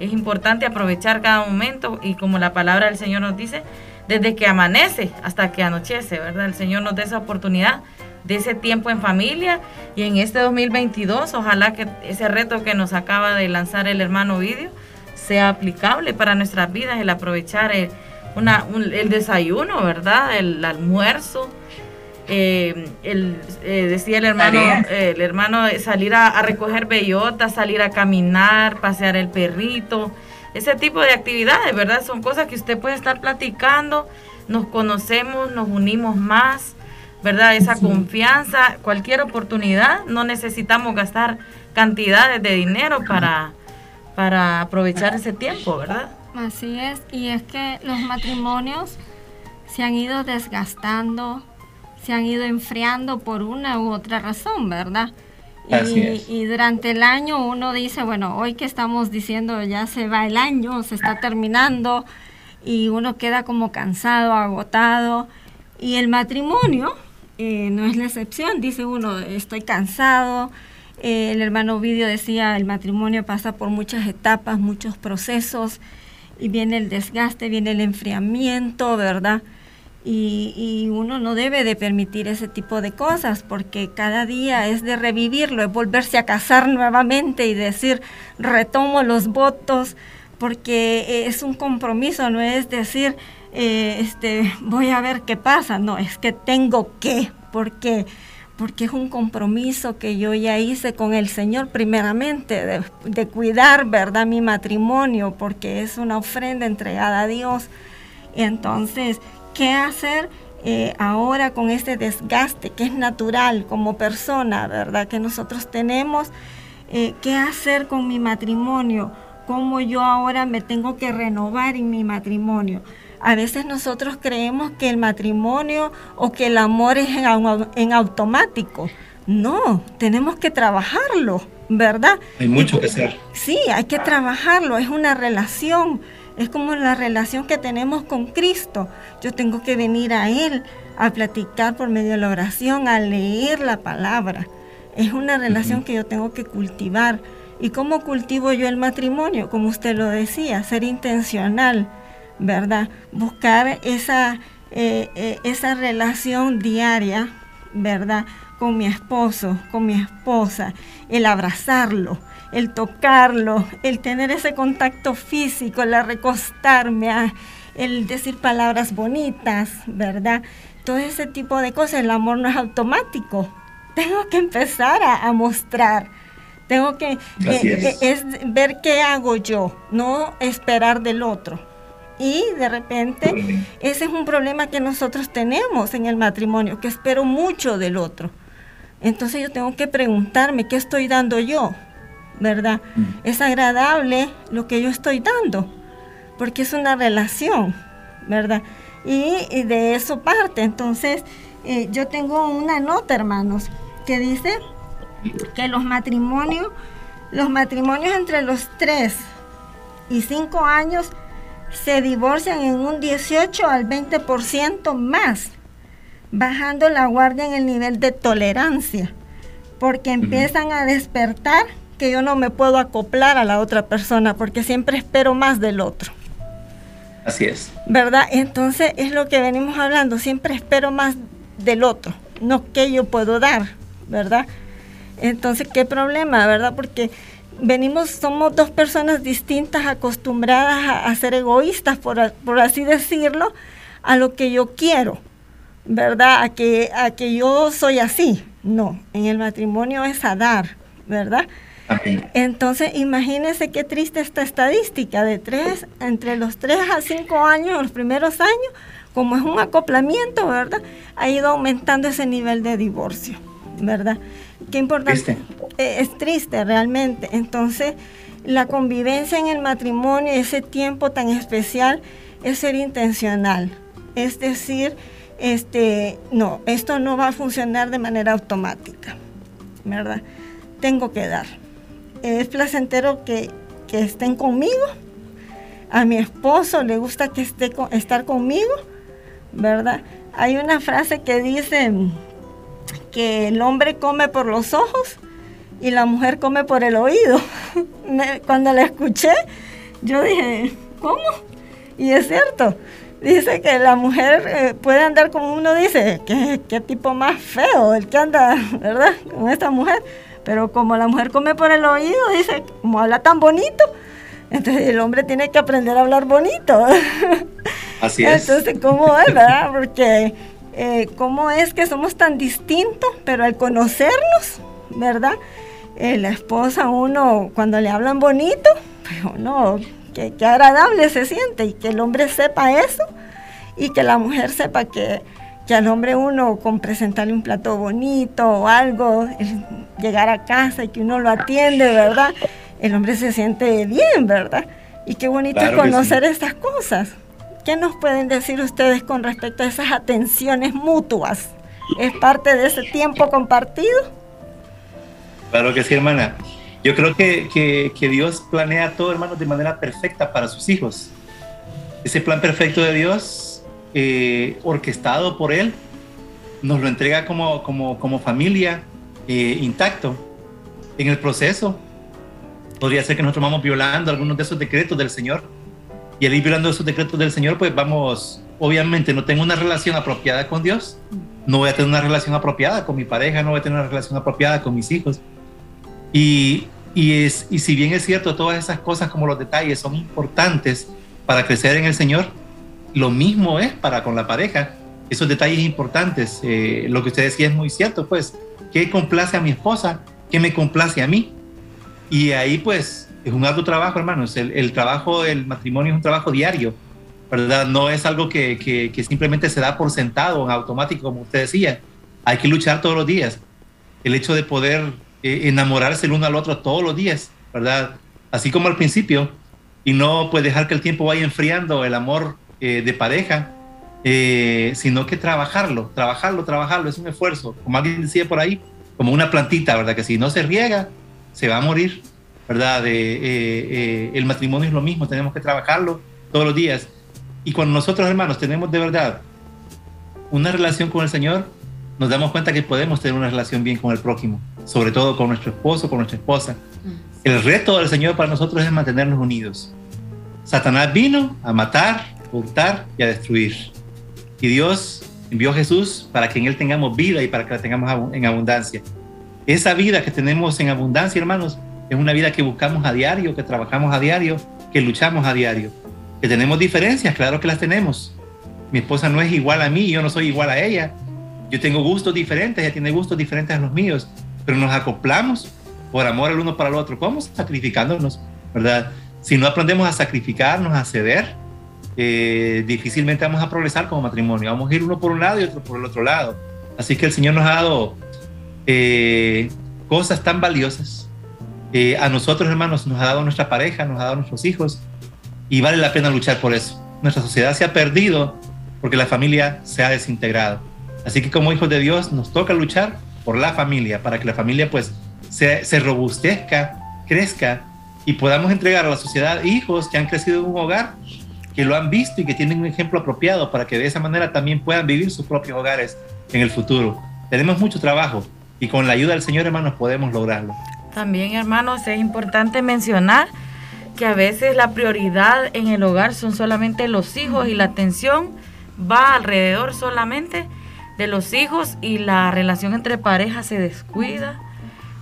es importante aprovechar cada momento y como la palabra del Señor nos dice, desde que amanece hasta que anochece, ¿verdad? El Señor nos dé esa oportunidad de ese tiempo en familia y en este 2022 ojalá que ese reto que nos acaba de lanzar el hermano Vidio sea aplicable para nuestras vidas, el aprovechar el, una, el desayuno, ¿verdad? El almuerzo. Eh, el, eh, decía el hermano, eh, el hermano salir a, a, recoger bellotas, salir a caminar, pasear el perrito, ese tipo de actividades, ¿verdad? Son cosas que usted puede estar platicando, nos conocemos, nos unimos más, ¿verdad? Esa confianza, cualquier oportunidad, no necesitamos gastar cantidades de dinero para, para aprovechar ese tiempo, ¿verdad? Así es, y es que los matrimonios se han ido desgastando, se han ido enfriando por una u otra razón, ¿verdad? Y, y, durante el año uno dice, bueno, hoy que estamos diciendo ya se va el año, se está terminando, y uno queda como cansado, agotado, y el matrimonio eh, no es la excepción, dice uno, estoy cansado. Eh, el hermano Vidio decía, el matrimonio pasa por muchas etapas, muchos procesos, y viene el desgaste, viene el enfriamiento, ¿verdad? Y, y, uno no debe de permitir ese tipo de cosas porque cada día es de revivirlo, es volverse a casar nuevamente y decir, retomo los votos, porque es un compromiso, no es decir, eh, este, voy a ver qué pasa. No, es que tengo que, porque porque es un compromiso que yo ya hice con el Señor primeramente, de, cuidar, ¿verdad?, mi matrimonio, porque es una ofrenda entregada a Dios. Entonces, ¿qué hacer eh, ahora con este desgaste que es natural como persona, ¿verdad?, que nosotros tenemos? Eh, ¿Qué hacer con mi matrimonio? ¿Cómo yo ahora me tengo que renovar en mi matrimonio? A veces nosotros creemos que el matrimonio o que el amor es en, en automático. No, tenemos que trabajarlo, ¿verdad? Hay mucho que hacer. Sí, hay que trabajarlo, es una relación, es como la relación que tenemos con Cristo. Yo tengo que venir a Él a platicar por medio de la oración, a leer la palabra. Es una relación uh -huh. que yo tengo que cultivar. ¿Y cómo cultivo yo el matrimonio? Como usted lo decía, ser intencional ¿verdad? Buscar esa, eh, eh, esa relación diaria, ¿verdad? Con mi esposo, con mi esposa, el abrazarlo, el tocarlo, el tener ese contacto físico, el recostarme, el decir palabras bonitas, ¿verdad? Todo ese tipo de cosas, el amor no es automático. Tengo que empezar a, a mostrar. Tengo que eh, es. es ver qué hago yo, no esperar del otro y de repente ese es un problema que nosotros tenemos en el matrimonio, que espero mucho del otro. Entonces yo tengo que preguntarme qué estoy dando yo, ¿verdad? Mm. Es agradable lo que yo estoy dando, porque es una relación, ¿verdad? Y, y de eso parte. Entonces eh, yo tengo una nota, hermanos, que dice que los matrimonios, los matrimonios entre los 3 y 5 años se divorcian en un 18 al 20% más, bajando la guardia en el nivel de tolerancia, porque empiezan uh -huh. a despertar que yo no me puedo acoplar a la otra persona, porque siempre espero más del otro. Así es. ¿Verdad? Entonces es lo que venimos hablando, siempre espero más del otro, no que yo puedo dar, ¿verdad? Entonces, ¿qué problema, verdad? Porque venimos, somos dos personas distintas, acostumbradas a, a ser egoístas, por, por, así decirlo, a lo que yo quiero, ¿verdad? A que, a que yo soy así, No, en el matrimonio es a dar, ¿verdad? Entonces, imagínense qué triste esta estadística de tres, entre los tres a cinco años, los primeros años, como es un acoplamiento, ¿verdad? Ha ido aumentando ese nivel de divorcio, ¿verdad? Qué importante. Eh, es triste realmente. Entonces, la convivencia en el matrimonio, ese tiempo tan especial, es ser intencional. Es decir, este, no, esto no va a funcionar de manera automática, ¿verdad? Tengo que dar. Es placentero que, estén conmigo. A mi esposo le gusta que esté estar conmigo, ¿verdad? Hay una frase que dice que el hombre come por los ojos y la mujer come por el oído. Cuando la escuché, yo dije, ¿cómo? Y es cierto. Dice que la mujer eh, puede andar como uno dice, ¿qué, tipo más feo el que anda, ¿verdad? Con esta mujer. Pero como la mujer come por el oído, dice, como habla tan bonito, entonces el hombre tiene que aprender a hablar bonito. Así es. Entonces, ¿cómo es, verdad? Porque, eh, ¿cómo es que somos tan distintos, pero al conocernos, ¿verdad? Eh, la esposa, uno, cuando le hablan bonito, pues uno que, agradable se siente y que el hombre sepa eso y que la mujer sepa que, que al hombre uno con presentarle un plato bonito o algo, llegar a casa y que uno lo atiende, ¿verdad? El hombre se siente bien, ¿verdad? Y qué bonito es conocer estas cosas. ¿Qué nos pueden decir ustedes con respecto a esas atenciones mutuas? ¿Es parte de ese tiempo compartido? Claro que sí, hermana. Yo creo que, Dios planea todo, hermanos, de manera perfecta para sus hijos. Ese plan perfecto de Dios, eh, orquestado por Él, nos lo entrega como, como, como familia eh, intacto. En el proceso, podría ser que nosotros vamos violando algunos de esos decretos del Señor. Y al ir violando esos decretos del Señor, pues vamos, obviamente, no tengo una relación apropiada con Dios, no voy a tener una relación apropiada con mi pareja, no voy a tener una relación apropiada con mis hijos y, es, y si bien es cierto, todas esas cosas como los detalles son importantes para crecer en el Señor, lo mismo es para con la pareja. Esos detalles importantes, eh, lo que usted decía es muy cierto, pues, ¿qué complace a mi esposa? ¿Qué me complace a mí? Y ahí pues es un arduo trabajo, hermanos. El, el trabajo del matrimonio es un trabajo diario, ¿verdad? No es algo que simplemente se da por sentado, en automático, como usted decía. Hay que luchar todos los días. El hecho de poder eh, enamorarse el uno al otro todos los días, ¿verdad? Así como al principio, y no pues dejar que el tiempo vaya enfriando el amor eh, de pareja, eh, sino que trabajarlo, trabajarlo, trabajarlo, es un esfuerzo, como alguien decía por ahí, como una plantita, ¿verdad? Que si no se riega, se va a morir, ¿verdad? el matrimonio es lo mismo, tenemos que trabajarlo todos los días. Y cuando nosotros, hermanos, tenemos de verdad una relación con el Señor, nos damos cuenta que podemos tener una relación bien con el prójimo, sobre todo con nuestro esposo, con nuestra esposa. El reto del Señor para nosotros es mantenernos unidos. Satanás vino a matar, hurtar y a destruir. Y Dios envió a Jesús para que en Él tengamos vida y para que la tengamos en abundancia. Esa vida que tenemos en abundancia, hermanos, es una vida que buscamos a diario, que trabajamos a diario, que luchamos a diario. Que tenemos diferencias, claro que las tenemos. Mi esposa no es igual a mí, yo no soy igual a ella, yo tengo gustos diferentes, ella tiene gustos diferentes a los míos, pero nos acoplamos por amor el uno para el otro. ¿Cómo? Sacrificándonos, ¿verdad? Si no aprendemos a sacrificarnos, a ceder, eh, difícilmente vamos a progresar como matrimonio. Vamos a ir uno por un lado y otro por el otro lado. Así que el Señor nos ha dado eh, cosas tan valiosas. Eh, a nosotros, hermanos, nos ha dado nuestra pareja, nos ha dado nuestros hijos, y vale la pena luchar por eso. Nuestra sociedad se ha perdido porque la familia se ha desintegrado. Así que como hijos de Dios nos toca luchar por la familia, para que la familia pues se, se robustezca, crezca y podamos entregar a la sociedad hijos que han crecido en un hogar, que lo han visto y que tienen un ejemplo apropiado para que de esa manera también puedan vivir sus propios hogares en el futuro. Tenemos mucho trabajo y con la ayuda del Señor, hermanos, podemos lograrlo. También, hermanos, es importante mencionar que a veces la prioridad en el hogar son solamente los hijos y la atención va alrededor solamente de los hijos y la relación entre parejas se descuida.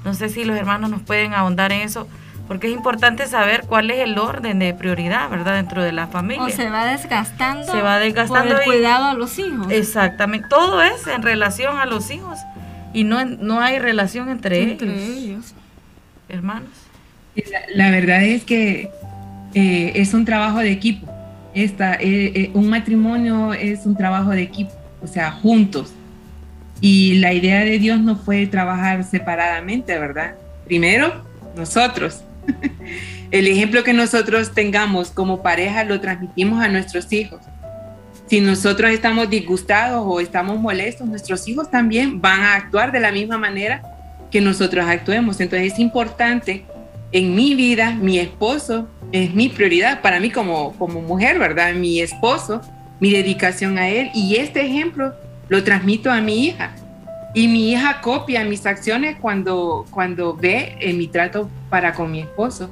No sé si los hermanos nos pueden ahondar en eso, porque es importante saber cuál es el orden de prioridad, ¿verdad? Dentro de la familia. O se va desgastando. Se va desgastando. Por el cuidado a los hijos. Exactamente. Todo es en relación a los hijos y no, no hay relación entre, ellos, hermanos. La, verdad es que eh, es un trabajo de equipo. Esta, eh, eh, un matrimonio es un trabajo de equipo, o sea, juntos. Y la idea de Dios no fue trabajar separadamente, ¿verdad? Primero, nosotros. El ejemplo que nosotros tengamos como pareja lo transmitimos a nuestros hijos. Si nosotros estamos disgustados o estamos molestos, nuestros hijos también van a actuar de la misma manera que nosotros actuemos. Entonces es importante en mi vida, mi esposo es mi prioridad para mí como, como mujer, ¿verdad? Mi esposo, mi dedicación a él. Y este ejemplo lo transmito a mi hija. Y mi hija copia mis acciones cuando, cuando ve en mi trato para con mi esposo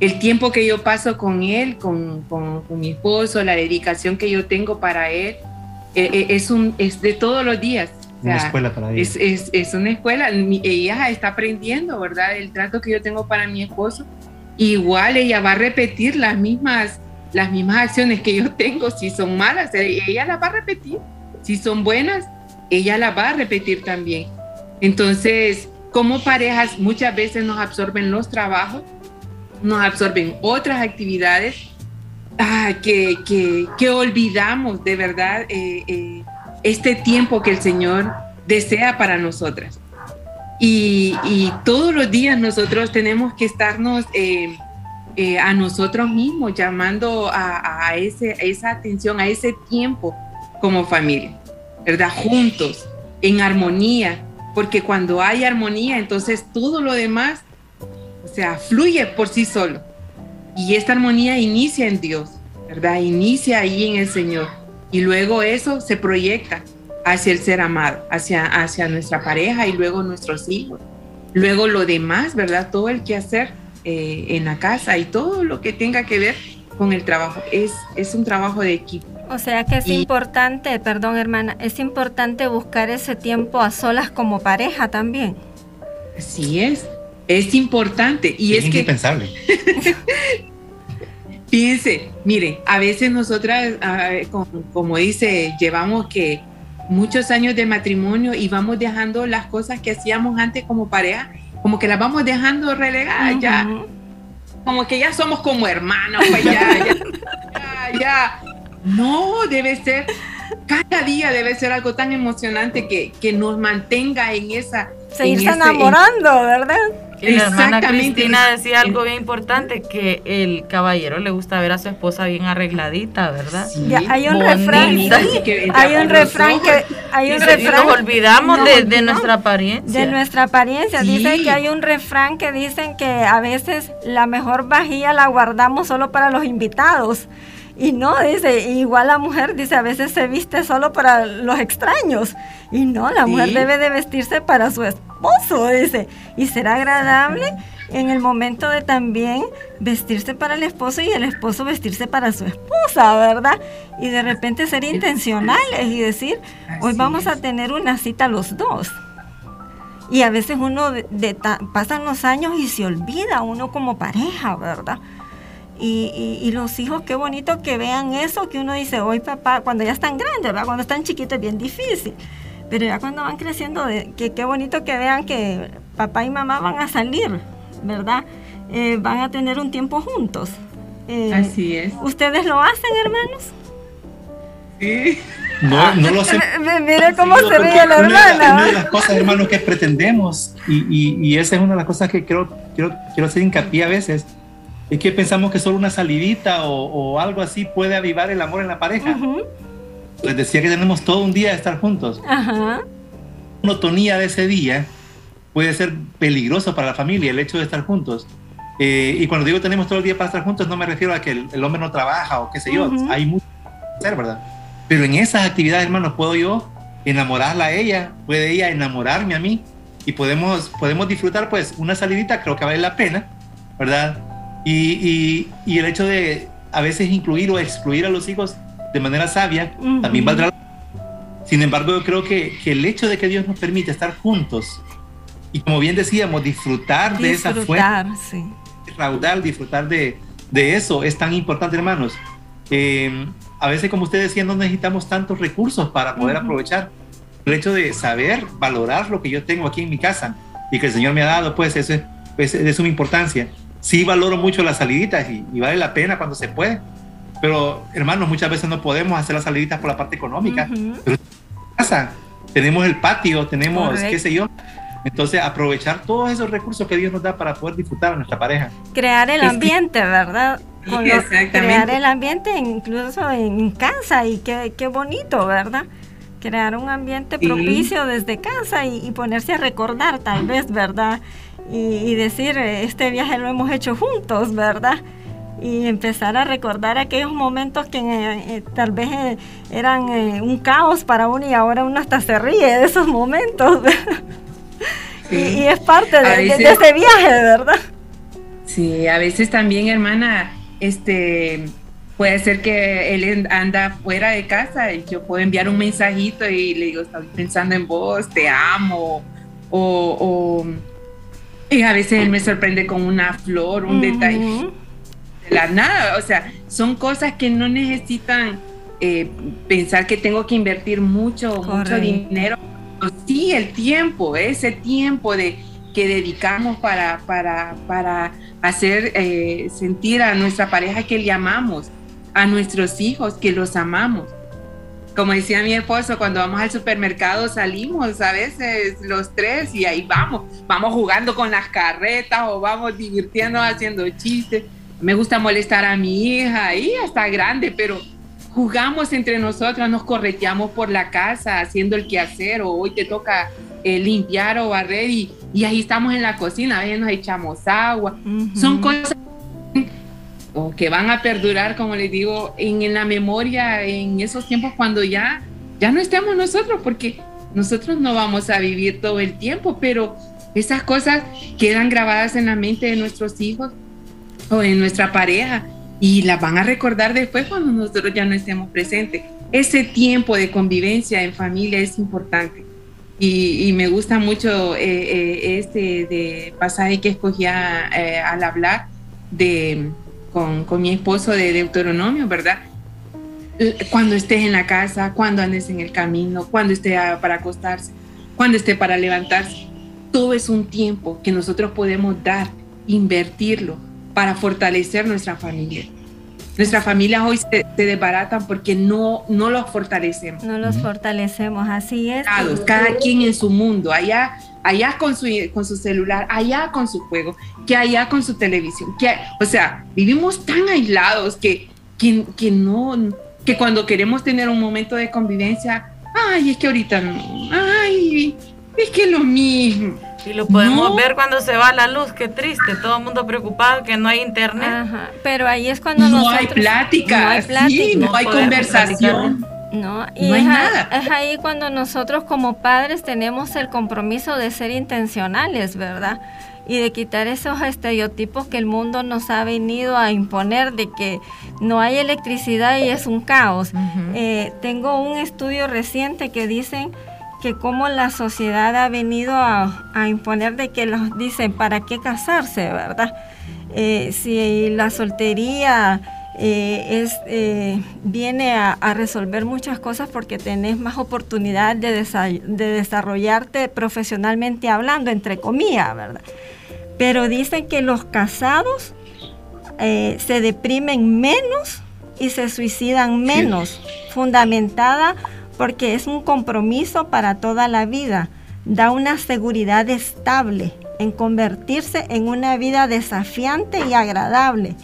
el tiempo que yo paso con él, con, con, mi esposo, la dedicación que yo tengo para él, eh, eh, es, un, es de todos los días. Una escuela para ella. Es, es, es, una escuela. ella está aprendiendo, ¿verdad? El trato que yo tengo para mi esposo. Igual ella va a repetir las mismas, las mismas acciones que yo tengo. Si son malas, eh, ella las va a repetir. Si son buenas, ella las va a repetir también. Entonces, como parejas, muchas veces nos absorben los trabajos nos absorben otras actividades ah, que, que, olvidamos de verdad eh, eh, este tiempo que el Señor desea para nosotras. Y, todos los días nosotros tenemos que estarnos eh, a nosotros mismos llamando a, a, ese, esa atención, a ese tiempo como familia, ¿verdad? Juntos, en armonía, porque cuando hay armonía, entonces todo lo demás o sea, fluye por sí solo. Y esta armonía inicia en Dios, ¿verdad? Inicia ahí en el Señor. Y luego eso se proyecta hacia el ser amado, hacia, hacia nuestra pareja y luego nuestros hijos. Luego lo demás, ¿verdad? Todo el que hacer eh, en la casa y todo lo que tenga que ver con el trabajo. Es, es un trabajo de equipo. O sea que es importante, perdón hermana, es importante buscar ese tiempo a solas como pareja también. Así es, es importante y es, es indispensable. Fíjense, mire, a veces nosotras, como, dice, llevamos que muchos años de matrimonio y vamos dejando las cosas que hacíamos antes como pareja, como que las vamos dejando relegadas ya. Como que ya somos como hermanos, pues ya, ya, ya, No, debe ser, cada día debe ser algo tan emocionante que, que nos mantenga en esa... Seguirse enamorando, ¿verdad? La hermana Cristina decía algo bien importante, que el caballero le gusta ver a su esposa bien arregladita, ¿verdad? hay un refrán, hay un refrán que hay un refrán. Nos olvidamos de, nuestra apariencia. De nuestra apariencia. Dice que hay un refrán que dicen que a veces la mejor vajilla la guardamos solo para los invitados. Y no, dice, igual la mujer, dice, a veces se viste solo para los extraños. Y no, la mujer debe de vestirse para su esposo, dice. Y será agradable en el momento de también vestirse para el esposo y el esposo vestirse para su esposa, ¿verdad? Y de repente ser intencionales y decir, hoy vamos a tener una cita los dos. Y a veces uno de, pasan los años y se olvida uno como pareja, ¿verdad? Y, los hijos, qué bonito que vean eso, que uno dice, hoy papá, cuando ya están grandes, ¿verdad? Cuando están chiquitos es bien difícil. Pero ya cuando van creciendo, que qué bonito que vean que papá y mamá van a salir, ¿verdad? Eh, van a tener un tiempo juntos. Eh, Así es. ¿Ustedes lo hacen, hermanos? Sí. No, no lo sé. Mire cómo se ríe la hermana. Una de las cosas, hermanos, que pretendemos, y, y, esa es una de las cosas que quiero, quiero, quiero hacer hincapié a veces, es que pensamos que solo una salidita o, algo así puede avivar el amor en la pareja. Les decía que tenemos todo un día de estar juntos. Ajá. La monotonía de ese día puede ser peligroso para la familia, el hecho de estar juntos. Eh, y cuando digo tenemos todo el día para estar juntos, no me refiero a que el, hombre no trabaja o qué sé yo. Hay mucho que hacer, ¿verdad? Pero en esas actividades, hermanos, puedo yo enamorarla a ella, puede ella enamorarme a mí y podemos, podemos disfrutar pues una salidita, creo que vale la pena, ¿verdad? Y, y, el hecho de a veces incluir o excluir a los hijos de manera sabia también valdrá. Sin embargo, yo creo que, que, el hecho de que Dios nos permite estar juntos y como bien decíamos, disfrutar, de esa fuerza, sí. raudal, disfrutar de, de, eso es tan importante, hermanos. Eh, a veces, como usted decía, no necesitamos tantos recursos para poder aprovechar. el hecho de saber valorar lo que yo tengo aquí en mi casa y que el Señor me ha dado, pues eso es, pues, de suma importancia. Sí valoro mucho las saliditas y, vale la pena cuando se puede, pero hermanos, muchas veces no podemos hacer las saliditas por la parte económica. Pero en casa tenemos el patio, tenemos, qué sé yo, entonces, aprovechar todos esos recursos que Dios nos da para poder disfrutar a nuestra pareja. Crear el ambiente, ¿verdad? crear el ambiente incluso en casa y qué, qué bonito, ¿verdad? Crear un ambiente propicio desde casa y, ponerse a recordar tal vez, ¿verdad? Y, decir, este viaje lo hemos hecho juntos, ¿verdad? Y empezar a recordar aquellos momentos que eh, tal vez eh, eran eh, un caos para uno y ahora uno hasta se ríe de esos momentos. Y, es parte de, ese viaje, ¿verdad? Sí, a veces también, hermana, este puede ser que él anda fuera de casa y yo puedo enviar un mensajito y le digo, estoy pensando en vos, te amo, o, y a veces él me sorprende con una flor, un detalle de la nada, o sea, son cosas que no necesitan eh, pensar que tengo que invertir mucho, mucho dinero sí, el tiempo, ese tiempo de, que dedicamos para, para, para hacer eh, sentir a nuestra pareja que le amamos, a nuestros hijos que los amamos. Como decía mi esposo, cuando vamos al supermercado salimos a veces los tres y ahí vamos, vamos jugando con las carretas o vamos divirtiéndonos haciendo chistes. Me gusta molestar a mi hija y hasta grande, pero jugamos entre nosotros, nos correteamos por la casa haciendo el quehacer o hoy te toca eh, limpiar o barrer y, ahí estamos en la cocina, a veces nos echamos agua. Son cosas que van a perdurar, como les digo, en, la memoria en esos tiempos cuando ya, ya no estemos nosotros, porque nosotros no vamos a vivir todo el tiempo, pero esas cosas quedan grabadas en la mente de nuestros hijos o en nuestra pareja y las van a recordar después cuando nosotros ya no estemos presentes. Ese tiempo de convivencia en familia es importante. Y, me gusta mucho eh, eh, este de pasaje que escogía eh, al hablar de, con, con mi esposo de Deuteronomio, ¿verdad? Cuando estés en la casa, cuando andes en el camino, cuando esté para acostarse, cuando esté para levantarse. Todo es un tiempo que nosotros podemos dar, invertirlo para fortalecer nuestra familia. Nuestras familias hoy se, desbaratan porque no, no los fortalecemos. No los fortalecemos, así es. Cada quien en su mundo, allá, allá con su, con su celular, allá con su juego, que allá con su televisión. Que, o sea, vivimos tan aislados que, que, que no, que cuando queremos tener un momento de convivencia, ay, es que ahorita no, ay, es que lo mismo. Y lo podemos ver cuando se va la luz, qué triste, todo el mundo preocupado que no hay internet. Pero ahí es cuando no hay plática, no hay, plática, no hay conversación. No, y es, nada. es ahí cuando nosotros como padres tenemos el compromiso de ser intencionales, ¿verdad? y de quitar esos estereotipos que el mundo nos ha venido a imponer de que no hay electricidad y es un caos. Eh, tengo un estudio reciente que dicen que como la sociedad ha venido a, imponer de que los dicen para qué casarse, ¿verdad? Eh, si la soltería eh, es, eh, viene a, resolver muchas cosas porque tenés más oportunidad de, de desarrollarte profesionalmente hablando, entre comillas, ¿verdad? Pero dicen que los casados se deprimen menos y se suicidan menos, fundamentada porque es un compromiso para toda la vida. Da una seguridad estable en convertirse en una vida desafiante y agradable,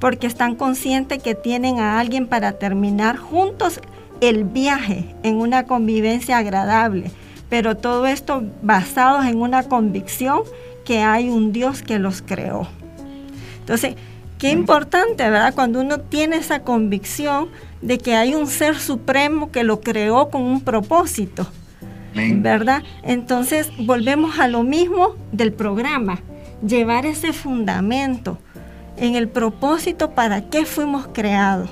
porque están conscientes que tienen a alguien para terminar juntos el viaje en una convivencia agradable, pero todo esto basado en una convicción que hay un Dios que los creó. Entonces, qué importante, ¿verdad? Cuando uno tiene esa convicción de que hay un ser supremo que lo creó con un propósito. ¿Verdad? Entonces volvemos a lo mismo del programa, llevar ese fundamento en el propósito para qué fuimos creados.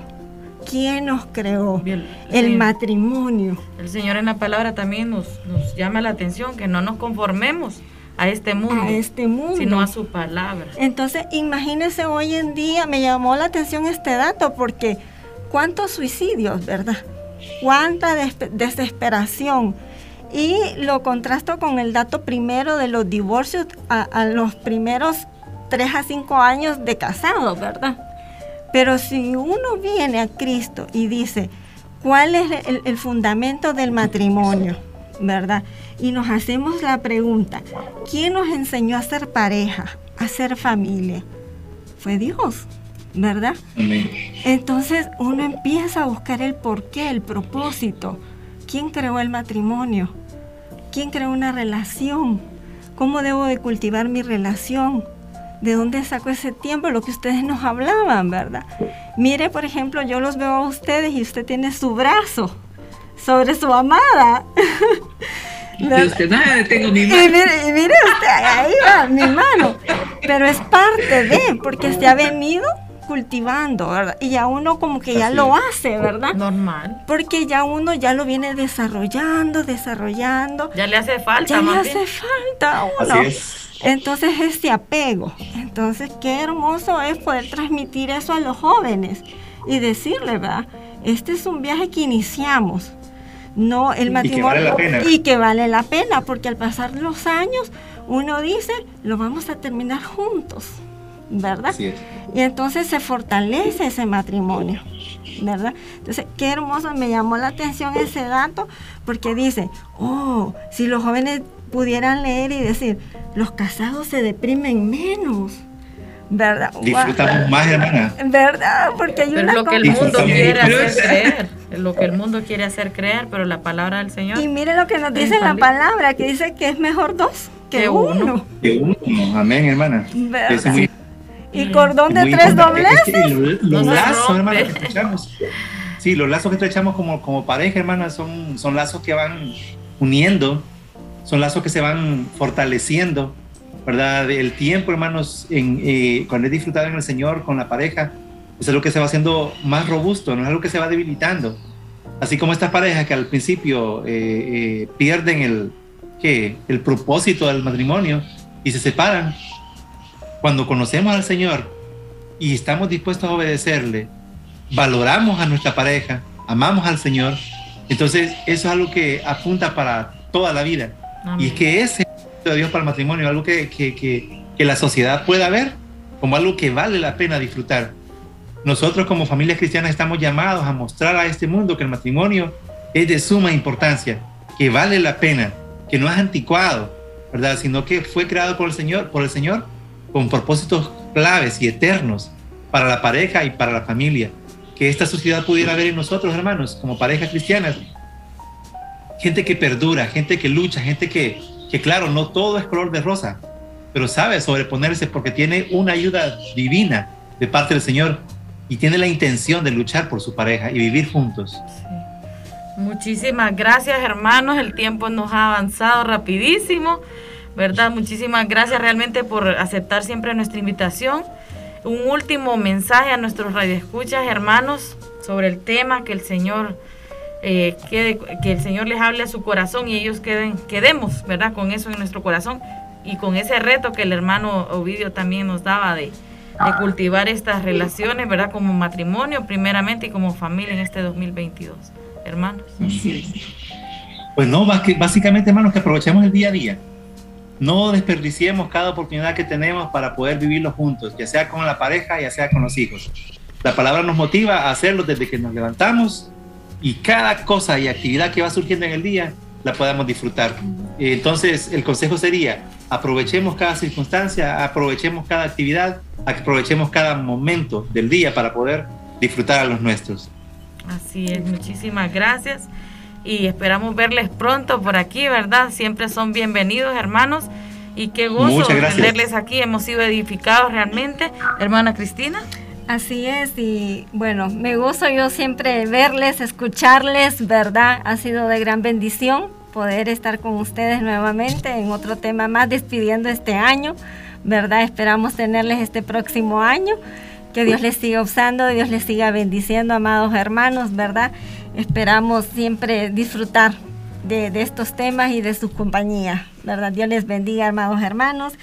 ¿Quién nos creó? el matrimonio. El Señor en la palabra también nos, nos llama la atención que no nos conformemos a este mundo, a este mundo, sino a su palabra. Entonces, imagínense hoy en día, me llamó la atención este dato porque cuántos suicidios, ¿verdad? Cuánta desesperación. Y lo contrasto con el dato primero de los divorcios a, los primeros 3 a 5 años de casado, ¿verdad? Pero si uno viene a Cristo y dice, ¿cuál es el fundamento del matrimonio? ¿Verdad? Y nos hacemos la pregunta, ¿quién nos enseñó a ser pareja, a ser familia? Fue Dios. ¿verdad? Entonces uno empieza a buscar el porqué, el propósito. ¿Quién creó el matrimonio? ¿Quién creó una relación? ¿Cómo debo de cultivar mi relación? ¿De dónde saco ese tiempo? Lo que ustedes nos hablaban, ¿verdad? Mire, por ejemplo, yo los veo a ustedes y usted tiene su brazo sobre su amada. Y usted, nada, tengo mi mano. Y mire, y mire usted, ahí va mi mano. Pero es parte de, porque se ha venido cultivando, ¿verdad? Y ya uno como que ya lo hace, ¿verdad? Normal. Porque ya uno ya lo viene desarrollando, desarrollando. Ya le hace falta. Ya le hace falta a uno. Entonces este apego. Entonces qué hermoso es poder transmitir eso a los jóvenes y decirle, ¿verdad? Este es un viaje que iniciamos. No, el matrimonio. Y que vale la pena, porque al pasar los años uno dice, lo vamos a terminar juntos. ¿verdad? Y entonces se fortalece ese matrimonio, ¿verdad? Entonces, qué hermoso, me llamó la atención ese dato, porque dice, oh, si los jóvenes pudieran leer y decir, los casados se deprimen menos. ¿Verdad? Disfrutamos más, hermana. ¿Verdad? Porque hay pero lo que el mundo quiere hacer creer, lo que el mundo quiere hacer creer, pero la palabra del Señor. Y mire lo que nos dice la palabra, que dice que es mejor dos que, uno. Que uno, amén, hermana. Es muy y cordón de tres dobleces. los lazos, hermano, que estrechamos. Sí, los lazos que estrechamos como, como pareja, hermana, son, son lazos que van uniendo, son lazos que se van fortaleciendo, ¿verdad? El tiempo, hermanos, en, eh, cuando he disfrutado en el Señor con la pareja, es algo que se va haciendo más robusto, no es algo que se va debilitando. Así como estas parejas que al principio eh, eh, pierden el, ¿qué? el propósito del matrimonio y se separan, cuando conocemos al Señor y estamos dispuestos a obedecerle, valoramos a nuestra pareja, amamos al Señor, entonces eso es algo que apunta para toda la vida. Y es que ese de Dios para el matrimonio, algo que, que, que, la sociedad pueda ver como algo que vale la pena disfrutar. Nosotros como familias cristianas estamos llamados a mostrar a este mundo que el matrimonio es de suma importancia, que vale la pena, que no es anticuado, ¿verdad? Sino que fue creado por el Señor, por el Señor con propósitos claves y eternos para la pareja y para la familia. Que esta sociedad pudiera ver en nosotros, hermanos, como parejas cristianas, gente que perdura, gente que lucha, gente que, que claro, no todo es color de rosa, pero sabe sobreponerse porque tiene una ayuda divina de parte del Señor y tiene la intención de luchar por su pareja y vivir juntos. Muchísimas gracias hermanos, el tiempo nos ha avanzado rapidísimo. ¿verdad? Muchísimas gracias realmente por aceptar siempre nuestra invitación. Un último mensaje a nuestros radioescuchas, hermanos, sobre el tema que el Señor eh, quede, que el Señor les hable a su corazón y ellos queden, quedemos, ¿verdad? Con eso en nuestro corazón y con ese reto que el hermano Ovidio también nos daba de, de cultivar estas relaciones, ¿verdad? Como matrimonio primeramente y como familia en este 2022, hermanos. Pues no, básicamente, hermanos, que aprovechemos el día a día no desperdiciemos cada oportunidad que tenemos para poder vivirlo juntos, ya sea con la pareja, ya sea con los hijos. La palabra nos motiva a hacerlo desde que nos levantamos y cada cosa y actividad que va surgiendo en el día la podamos disfrutar. Entonces, el consejo sería, aprovechemos cada circunstancia, aprovechemos cada actividad, aprovechemos cada momento del día para poder disfrutar a los nuestros. Así es, muchísimas gracias y esperamos verles pronto por aquí, ¿verdad? Siempre son bienvenidos, hermanos. Y qué gusto tenerles aquí. Hemos sido edificados realmente. Hermana Cristina. Así es, y bueno, me gozo yo siempre verles, escucharles, ¿verdad? Ha sido de gran bendición poder estar con ustedes nuevamente en otro tema más, despidiendo este año, ¿verdad? Esperamos tenerles este próximo año. Que Dios les siga usando, Dios les siga bendiciendo, amados hermanos, ¿verdad? Esperamos siempre disfrutar de, estos temas y de su compañía, ¿verdad? Dios les bendiga, amados hermanos.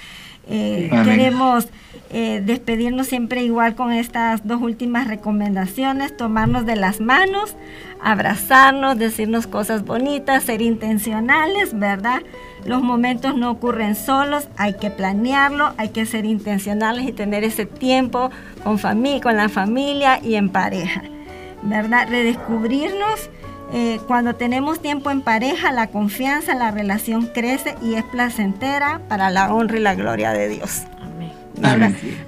Eh, queremos eh, despedirnos siempre igual con estas dos últimas recomendaciones, tomarnos de las manos, abrazarnos, decirnos cosas bonitas, ser intencionales, ¿verdad? Los momentos no ocurren solos, hay que planearlo, hay que ser intencionales y tener ese tiempo con, familia, con la familia y en pareja, ¿verdad? Redescubrirnos. Eh, cuando tenemos tiempo en pareja, la confianza, la relación crece y es placentera para la honra y la gloria de Dios.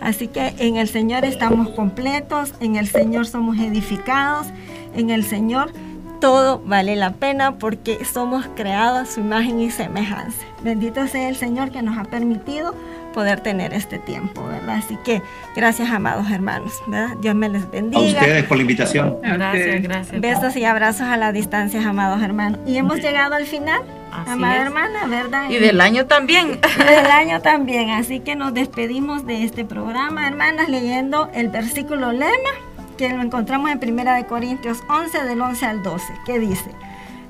Así que en el Señor estamos completos, en el Señor somos edificados, en el Señor todo vale la pena porque somos creados a su imagen y semejanza. Bendito sea el Señor que nos ha permitido poder tener este tiempo, ¿verdad? Así que gracias, amados hermanos, ¿verdad? Dios me les bendiga. A ustedes por la invitación. Gracias, gracias. Besos y abrazos a la distancia, amados hermanos. Y hemos llegado al final. Amada hermana, ¿verdad? Y del año también. Y del año también. Así que nos despedimos de este programa, hermanas, leyendo el versículo lema que lo encontramos en Primera de Corintios 11 del 11 al 12, que dice,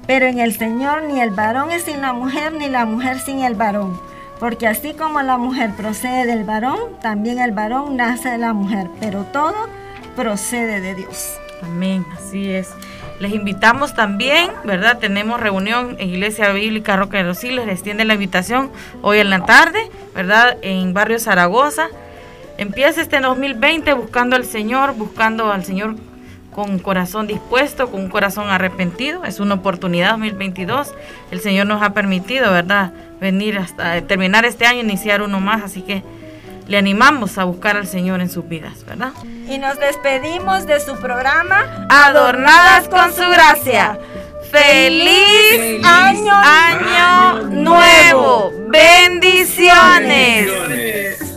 pero en el Señor ni el varón es sin la mujer, ni la mujer sin el varón, porque así como la mujer procede del varón, también el varón nace de la mujer, pero todo procede de Dios. Amén, así es. Les invitamos también, ¿verdad? Tenemos reunión en Iglesia Bíblica Roca de los Siles, les extiende la invitación hoy en la tarde, ¿verdad? En Barrio Zaragoza. Empieza este 2020 buscando al Señor, buscando al Señor con corazón dispuesto, con un corazón arrepentido. Es una oportunidad 2022. El Señor nos ha permitido, ¿verdad? Venir hasta terminar este año, iniciar uno más. Así que le animamos a buscar al Señor en sus vidas, ¿verdad? Y nos despedimos de su programa Adornadas con su gracia. ¡Feliz, año, año, nuevo! ¡Bendiciones.